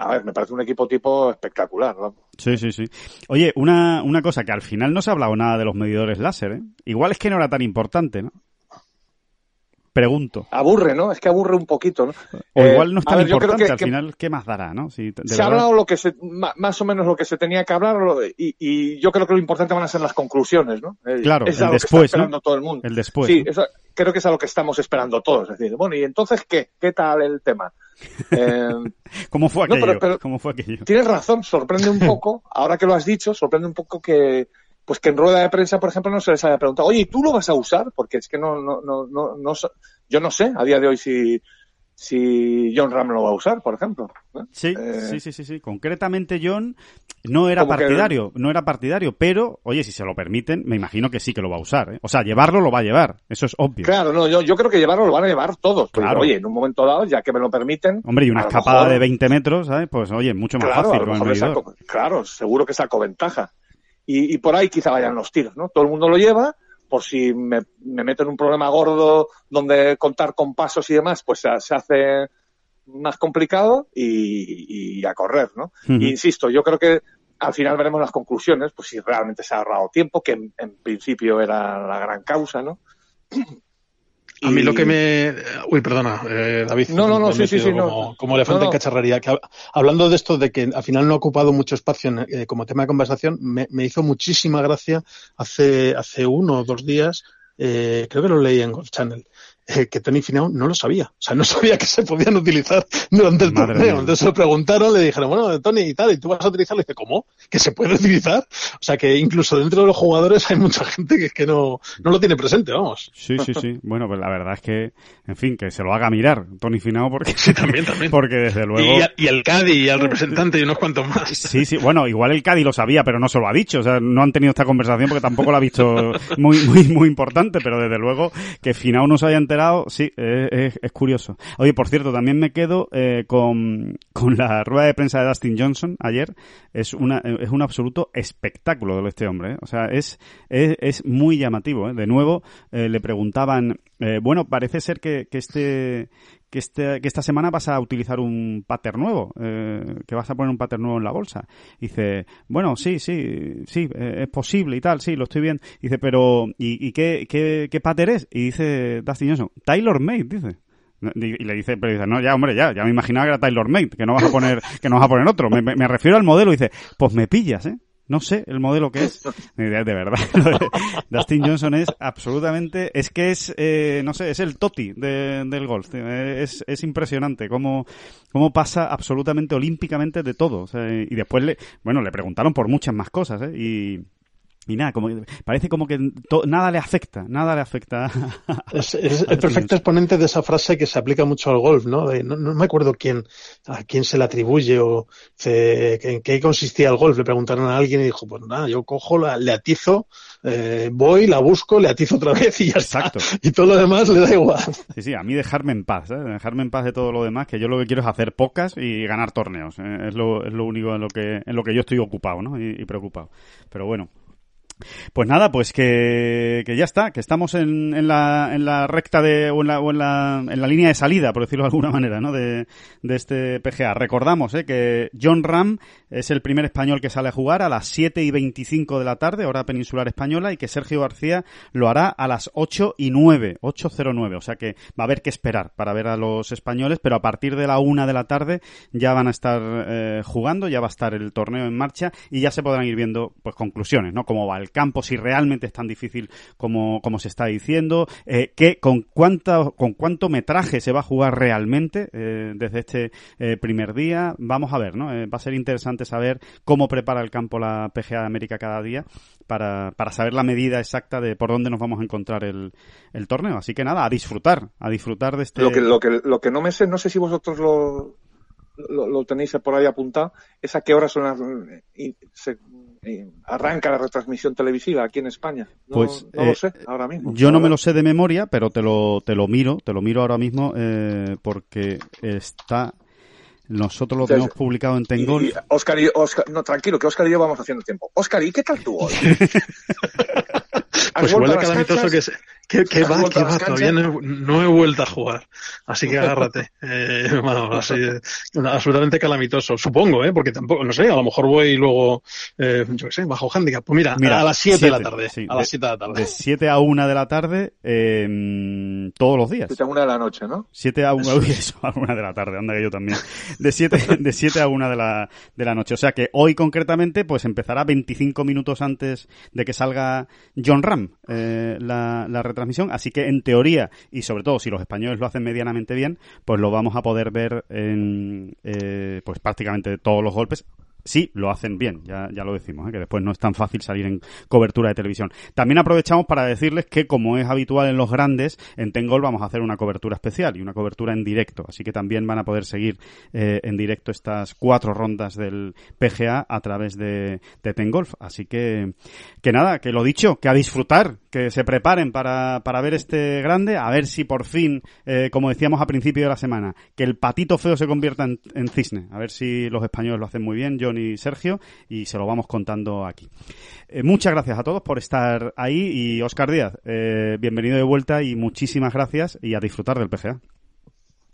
a ver, me parece un equipo tipo espectacular, ¿no? Sí, sí, sí. Oye, una, una cosa que al final no se ha hablado nada de los medidores láser, ¿eh? Igual es que no era tan importante, ¿no? Pregunto. Aburre, ¿no? Es que aburre un poquito, ¿no? O igual no es tan importante, al final, ¿qué más dará, no? se ha hablado lo que se, más o menos lo que se tenía que hablar y, y, yo creo que lo importante van a ser las conclusiones, ¿no? Eh, claro, el después, esperando todo el mundo. El después. Sí, eso, creo que es a lo que estamos esperando todos. Es decir, bueno, ¿y entonces qué? ¿Qué tal el tema? *laughs* Eh, ¿Cómo fue aquello? ¿Cómo fue aquello? Tienes razón, sorprende un poco, ahora que lo has dicho, sorprende un poco que, pues que en rueda de prensa, por ejemplo, no se les haya preguntado, oye, ¿y tú lo vas a usar? Porque es que no, no, no, no, no yo no sé a día de hoy si, si John Ram lo va a usar, por ejemplo. Sí, eh, sí, sí, sí, sí. Concretamente John no era partidario, no era partidario, pero, oye, si se lo permiten, me imagino que sí que lo va a usar. ¿eh? O sea, llevarlo lo va a llevar, eso es obvio. Claro, no, yo, yo creo que llevarlo lo van a llevar todos. Claro. oye, en un momento dado, ya que me lo permiten. Hombre, y una escapada de 20 metros, ¿sabes? Pues, oye, mucho más fácil con el Claro, seguro que saco ventaja y, por ahí quizá vayan los tiros, ¿no? Todo el mundo lo lleva, por si me, meto en un problema gordo donde contar con pasos y demás, pues se, hace más complicado y, a correr, ¿no? insisto, yo creo que al final veremos las conclusiones, pues si realmente se ha ahorrado tiempo, que en principio era la gran causa, ¿no? A mí lo que me. Uy, perdona, eh, David. No, no, no, sí, sí, sí. Como, como elefante en cacharrería. Que, hablando de esto, de que al final no ha ocupado mucho espacio eh, como tema de conversación, me, me, hizo muchísima gracia hace, hace uno o dos días, eh, creo que lo leí en Golf Channel, eh, que Tony Finau no lo sabía. O sea, no *laughs* sabía que se podían utilizar durante el torneo. Entonces se lo preguntaron, le dijeron, bueno, Tony y tal, ¿y tú vas a utilizarlo? Y dice, ¿cómo? ¿Que se puede *laughs* utilizar? O sea, que incluso dentro de los jugadores hay mucha gente que, que no, no lo tiene presente, vamos. Sí, sí, sí. *laughs* Bueno, pues la verdad es que, en fin, que se lo haga mirar Tony Finau porque... Sí, también, también. Porque desde luego... Y, el Cádiz y el representante y unos cuantos más. Sí, sí. Bueno, igual el Cádiz lo sabía, pero no se lo ha dicho. O sea, no han tenido esta conversación porque tampoco lo ha visto muy, muy, muy importante, pero desde luego que Finau no se haya enterado, sí, es, es, curioso. Oye, por cierto, también me quedo eh, con, con la rueda de prensa de Dustin Johnson ayer. Es una es un absoluto espectáculo de este hombre. ¿eh? O sea, es, es, es muy llamativo. ¿eh? De nuevo, eh, le preguntaban, eh, bueno, parece ser que, que este que, este, que esta semana vas a utilizar un pattern nuevo, eh, que vas a poner un pattern nuevo en la bolsa. dice, bueno, sí, sí, sí, eh, es posible y tal, sí, lo estoy viendo. dice, pero, ¿y, y qué, qué, qué pattern es? Y dice Dustin Johnson, Taylor Made, dice. Y le dice, pero dice, no, ya, hombre, ya, ya me imaginaba que era Taylor Made, que no vas a poner, que no vas a poner otro. Me, refiero al modelo dice, pues me pillas, ¿eh? No sé el modelo que es. *laughs* De, verdad. *laughs* Dustin Johnson es absolutamente, es que es, eh, no sé, es el toti del golf. Es, es impresionante cómo, cómo pasa absolutamente olímpicamente de todo. y después le, bueno, le preguntaron por muchas más cosas, ¿eh? Y, y nada, como, parece como que nada le afecta, nada le afecta. Es, el perfecto exponente de esa frase que se aplica mucho al golf, ¿no? no, me acuerdo quién, a quién se le atribuye o en qué consistía el golf. Le preguntaron a alguien y dijo, pues nada, yo cojo, la, le atizo, eh, voy, la busco, le atizo otra *laughs* vez y ya Exacto. Y todo lo demás le da igual. Sí, sí, a mí dejarme en paz, ¿eh? dejarme en paz de todo lo demás, que yo lo que quiero es hacer pocas y ganar torneos. ¿eh? Es, lo, es lo único en lo que, en lo que yo estoy ocupado, ¿no? y preocupado. Pero bueno, pues nada, pues que, que ya está, que estamos en, en, la, en la recta de, o, en la, o en, la, en la línea de salida, por decirlo de alguna manera, ¿no? De, de este PGA. Recordamos ¿eh? que John Ram es el primer español que sale a jugar a las 7 y 25 de la tarde, hora peninsular española, y que Sergio García lo hará a las 8 y 9, 8.09. O sea que va a haber que esperar para ver a los españoles, pero a partir de la 1 de la tarde ya van a estar eh, jugando, ya va a estar el torneo en marcha y ya se podrán ir viendo pues conclusiones, ¿no? Cómo va el campo, si realmente es tan difícil como, como se está diciendo, eh, que, con, cuánto, con cuánto metraje se va a jugar realmente eh, desde este eh, primer día. Vamos a ver, ¿no? va a ser interesante saber cómo prepara el campo la PGA de América cada día para, para saber la medida exacta de por dónde nos vamos a encontrar el, el torneo. Así que nada, a disfrutar, a disfrutar de este... Lo que, lo que, lo que no me sé, no sé si vosotros lo, lo, tenéis por ahí apuntado, es a qué hora son las, arranca la retransmisión televisiva aquí en España. No, pues no lo eh, sé ahora mismo. Yo no me lo sé de memoria, pero te lo, te lo miro, te lo miro ahora mismo eh, porque está nosotros lo tenemos publicado en Tengol. Oscar y Oscar, no, tranquilo, que Oscar y yo vamos haciendo tiempo. Oscar, ¿y qué tal tú hoy? *laughs* pues igual de calamitoso que, que, que va, que va, todavía no he, vuelto a jugar. Así que agárrate. *laughs* Eh, bueno, así, absolutamente calamitoso. Supongo, ¿eh? Porque tampoco, no sé, a lo mejor voy luego, eh, yo qué sé, bajo handicap. Pues mira, mira a las 7 de la tarde. Sí, a las 7 de la tarde. De 7 a 1 de la tarde, eh, todos los días. 7 a 1 de la noche, ¿no? 7 a 1, *laughs* eso, a 1 de la tarde, anda que yo también. De 7, *laughs* de 7 a 1 de la, de la noche. O sea que hoy concretamente, pues empezará 25 minutos antes de que salga John Eh, la, la retransmisión. Así que en teoría, y sobre todo si los españoles lo hacen medianamente bien, pues lo vamos a poder ver en eh, pues prácticamente todos los golpes sí lo hacen bien, ya, ya lo decimos, ¿eh? que después no es tan fácil salir en cobertura de televisión. También aprovechamos para decirles que, como es habitual en los grandes, en Tengol vamos a hacer una cobertura especial y una cobertura en directo, así que también van a poder seguir eh, en directo estas cuatro rondas del PGA a través de, de Tengolf. Así que, que nada, que lo dicho, que a disfrutar, que se preparen para, para ver este grande, a ver si por fin, eh, como decíamos a principio de la semana, que el patito feo se convierta en, en cisne, a ver si los españoles lo hacen muy bien. Yo y Sergio y se lo vamos contando aquí. Eh, muchas gracias a todos por estar ahí y Oscar Díaz, eh, bienvenido de vuelta y muchísimas gracias y a disfrutar del PGA.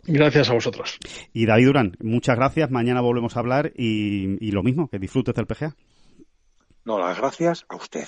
Gracias a vosotros. Y David Durán, muchas gracias. Mañana volvemos a hablar y, y lo mismo, que disfrutes del PGA. No, las gracias a usted.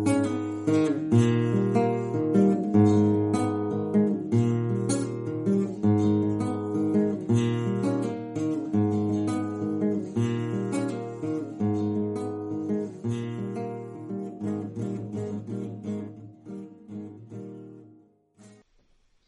Mm-hmm.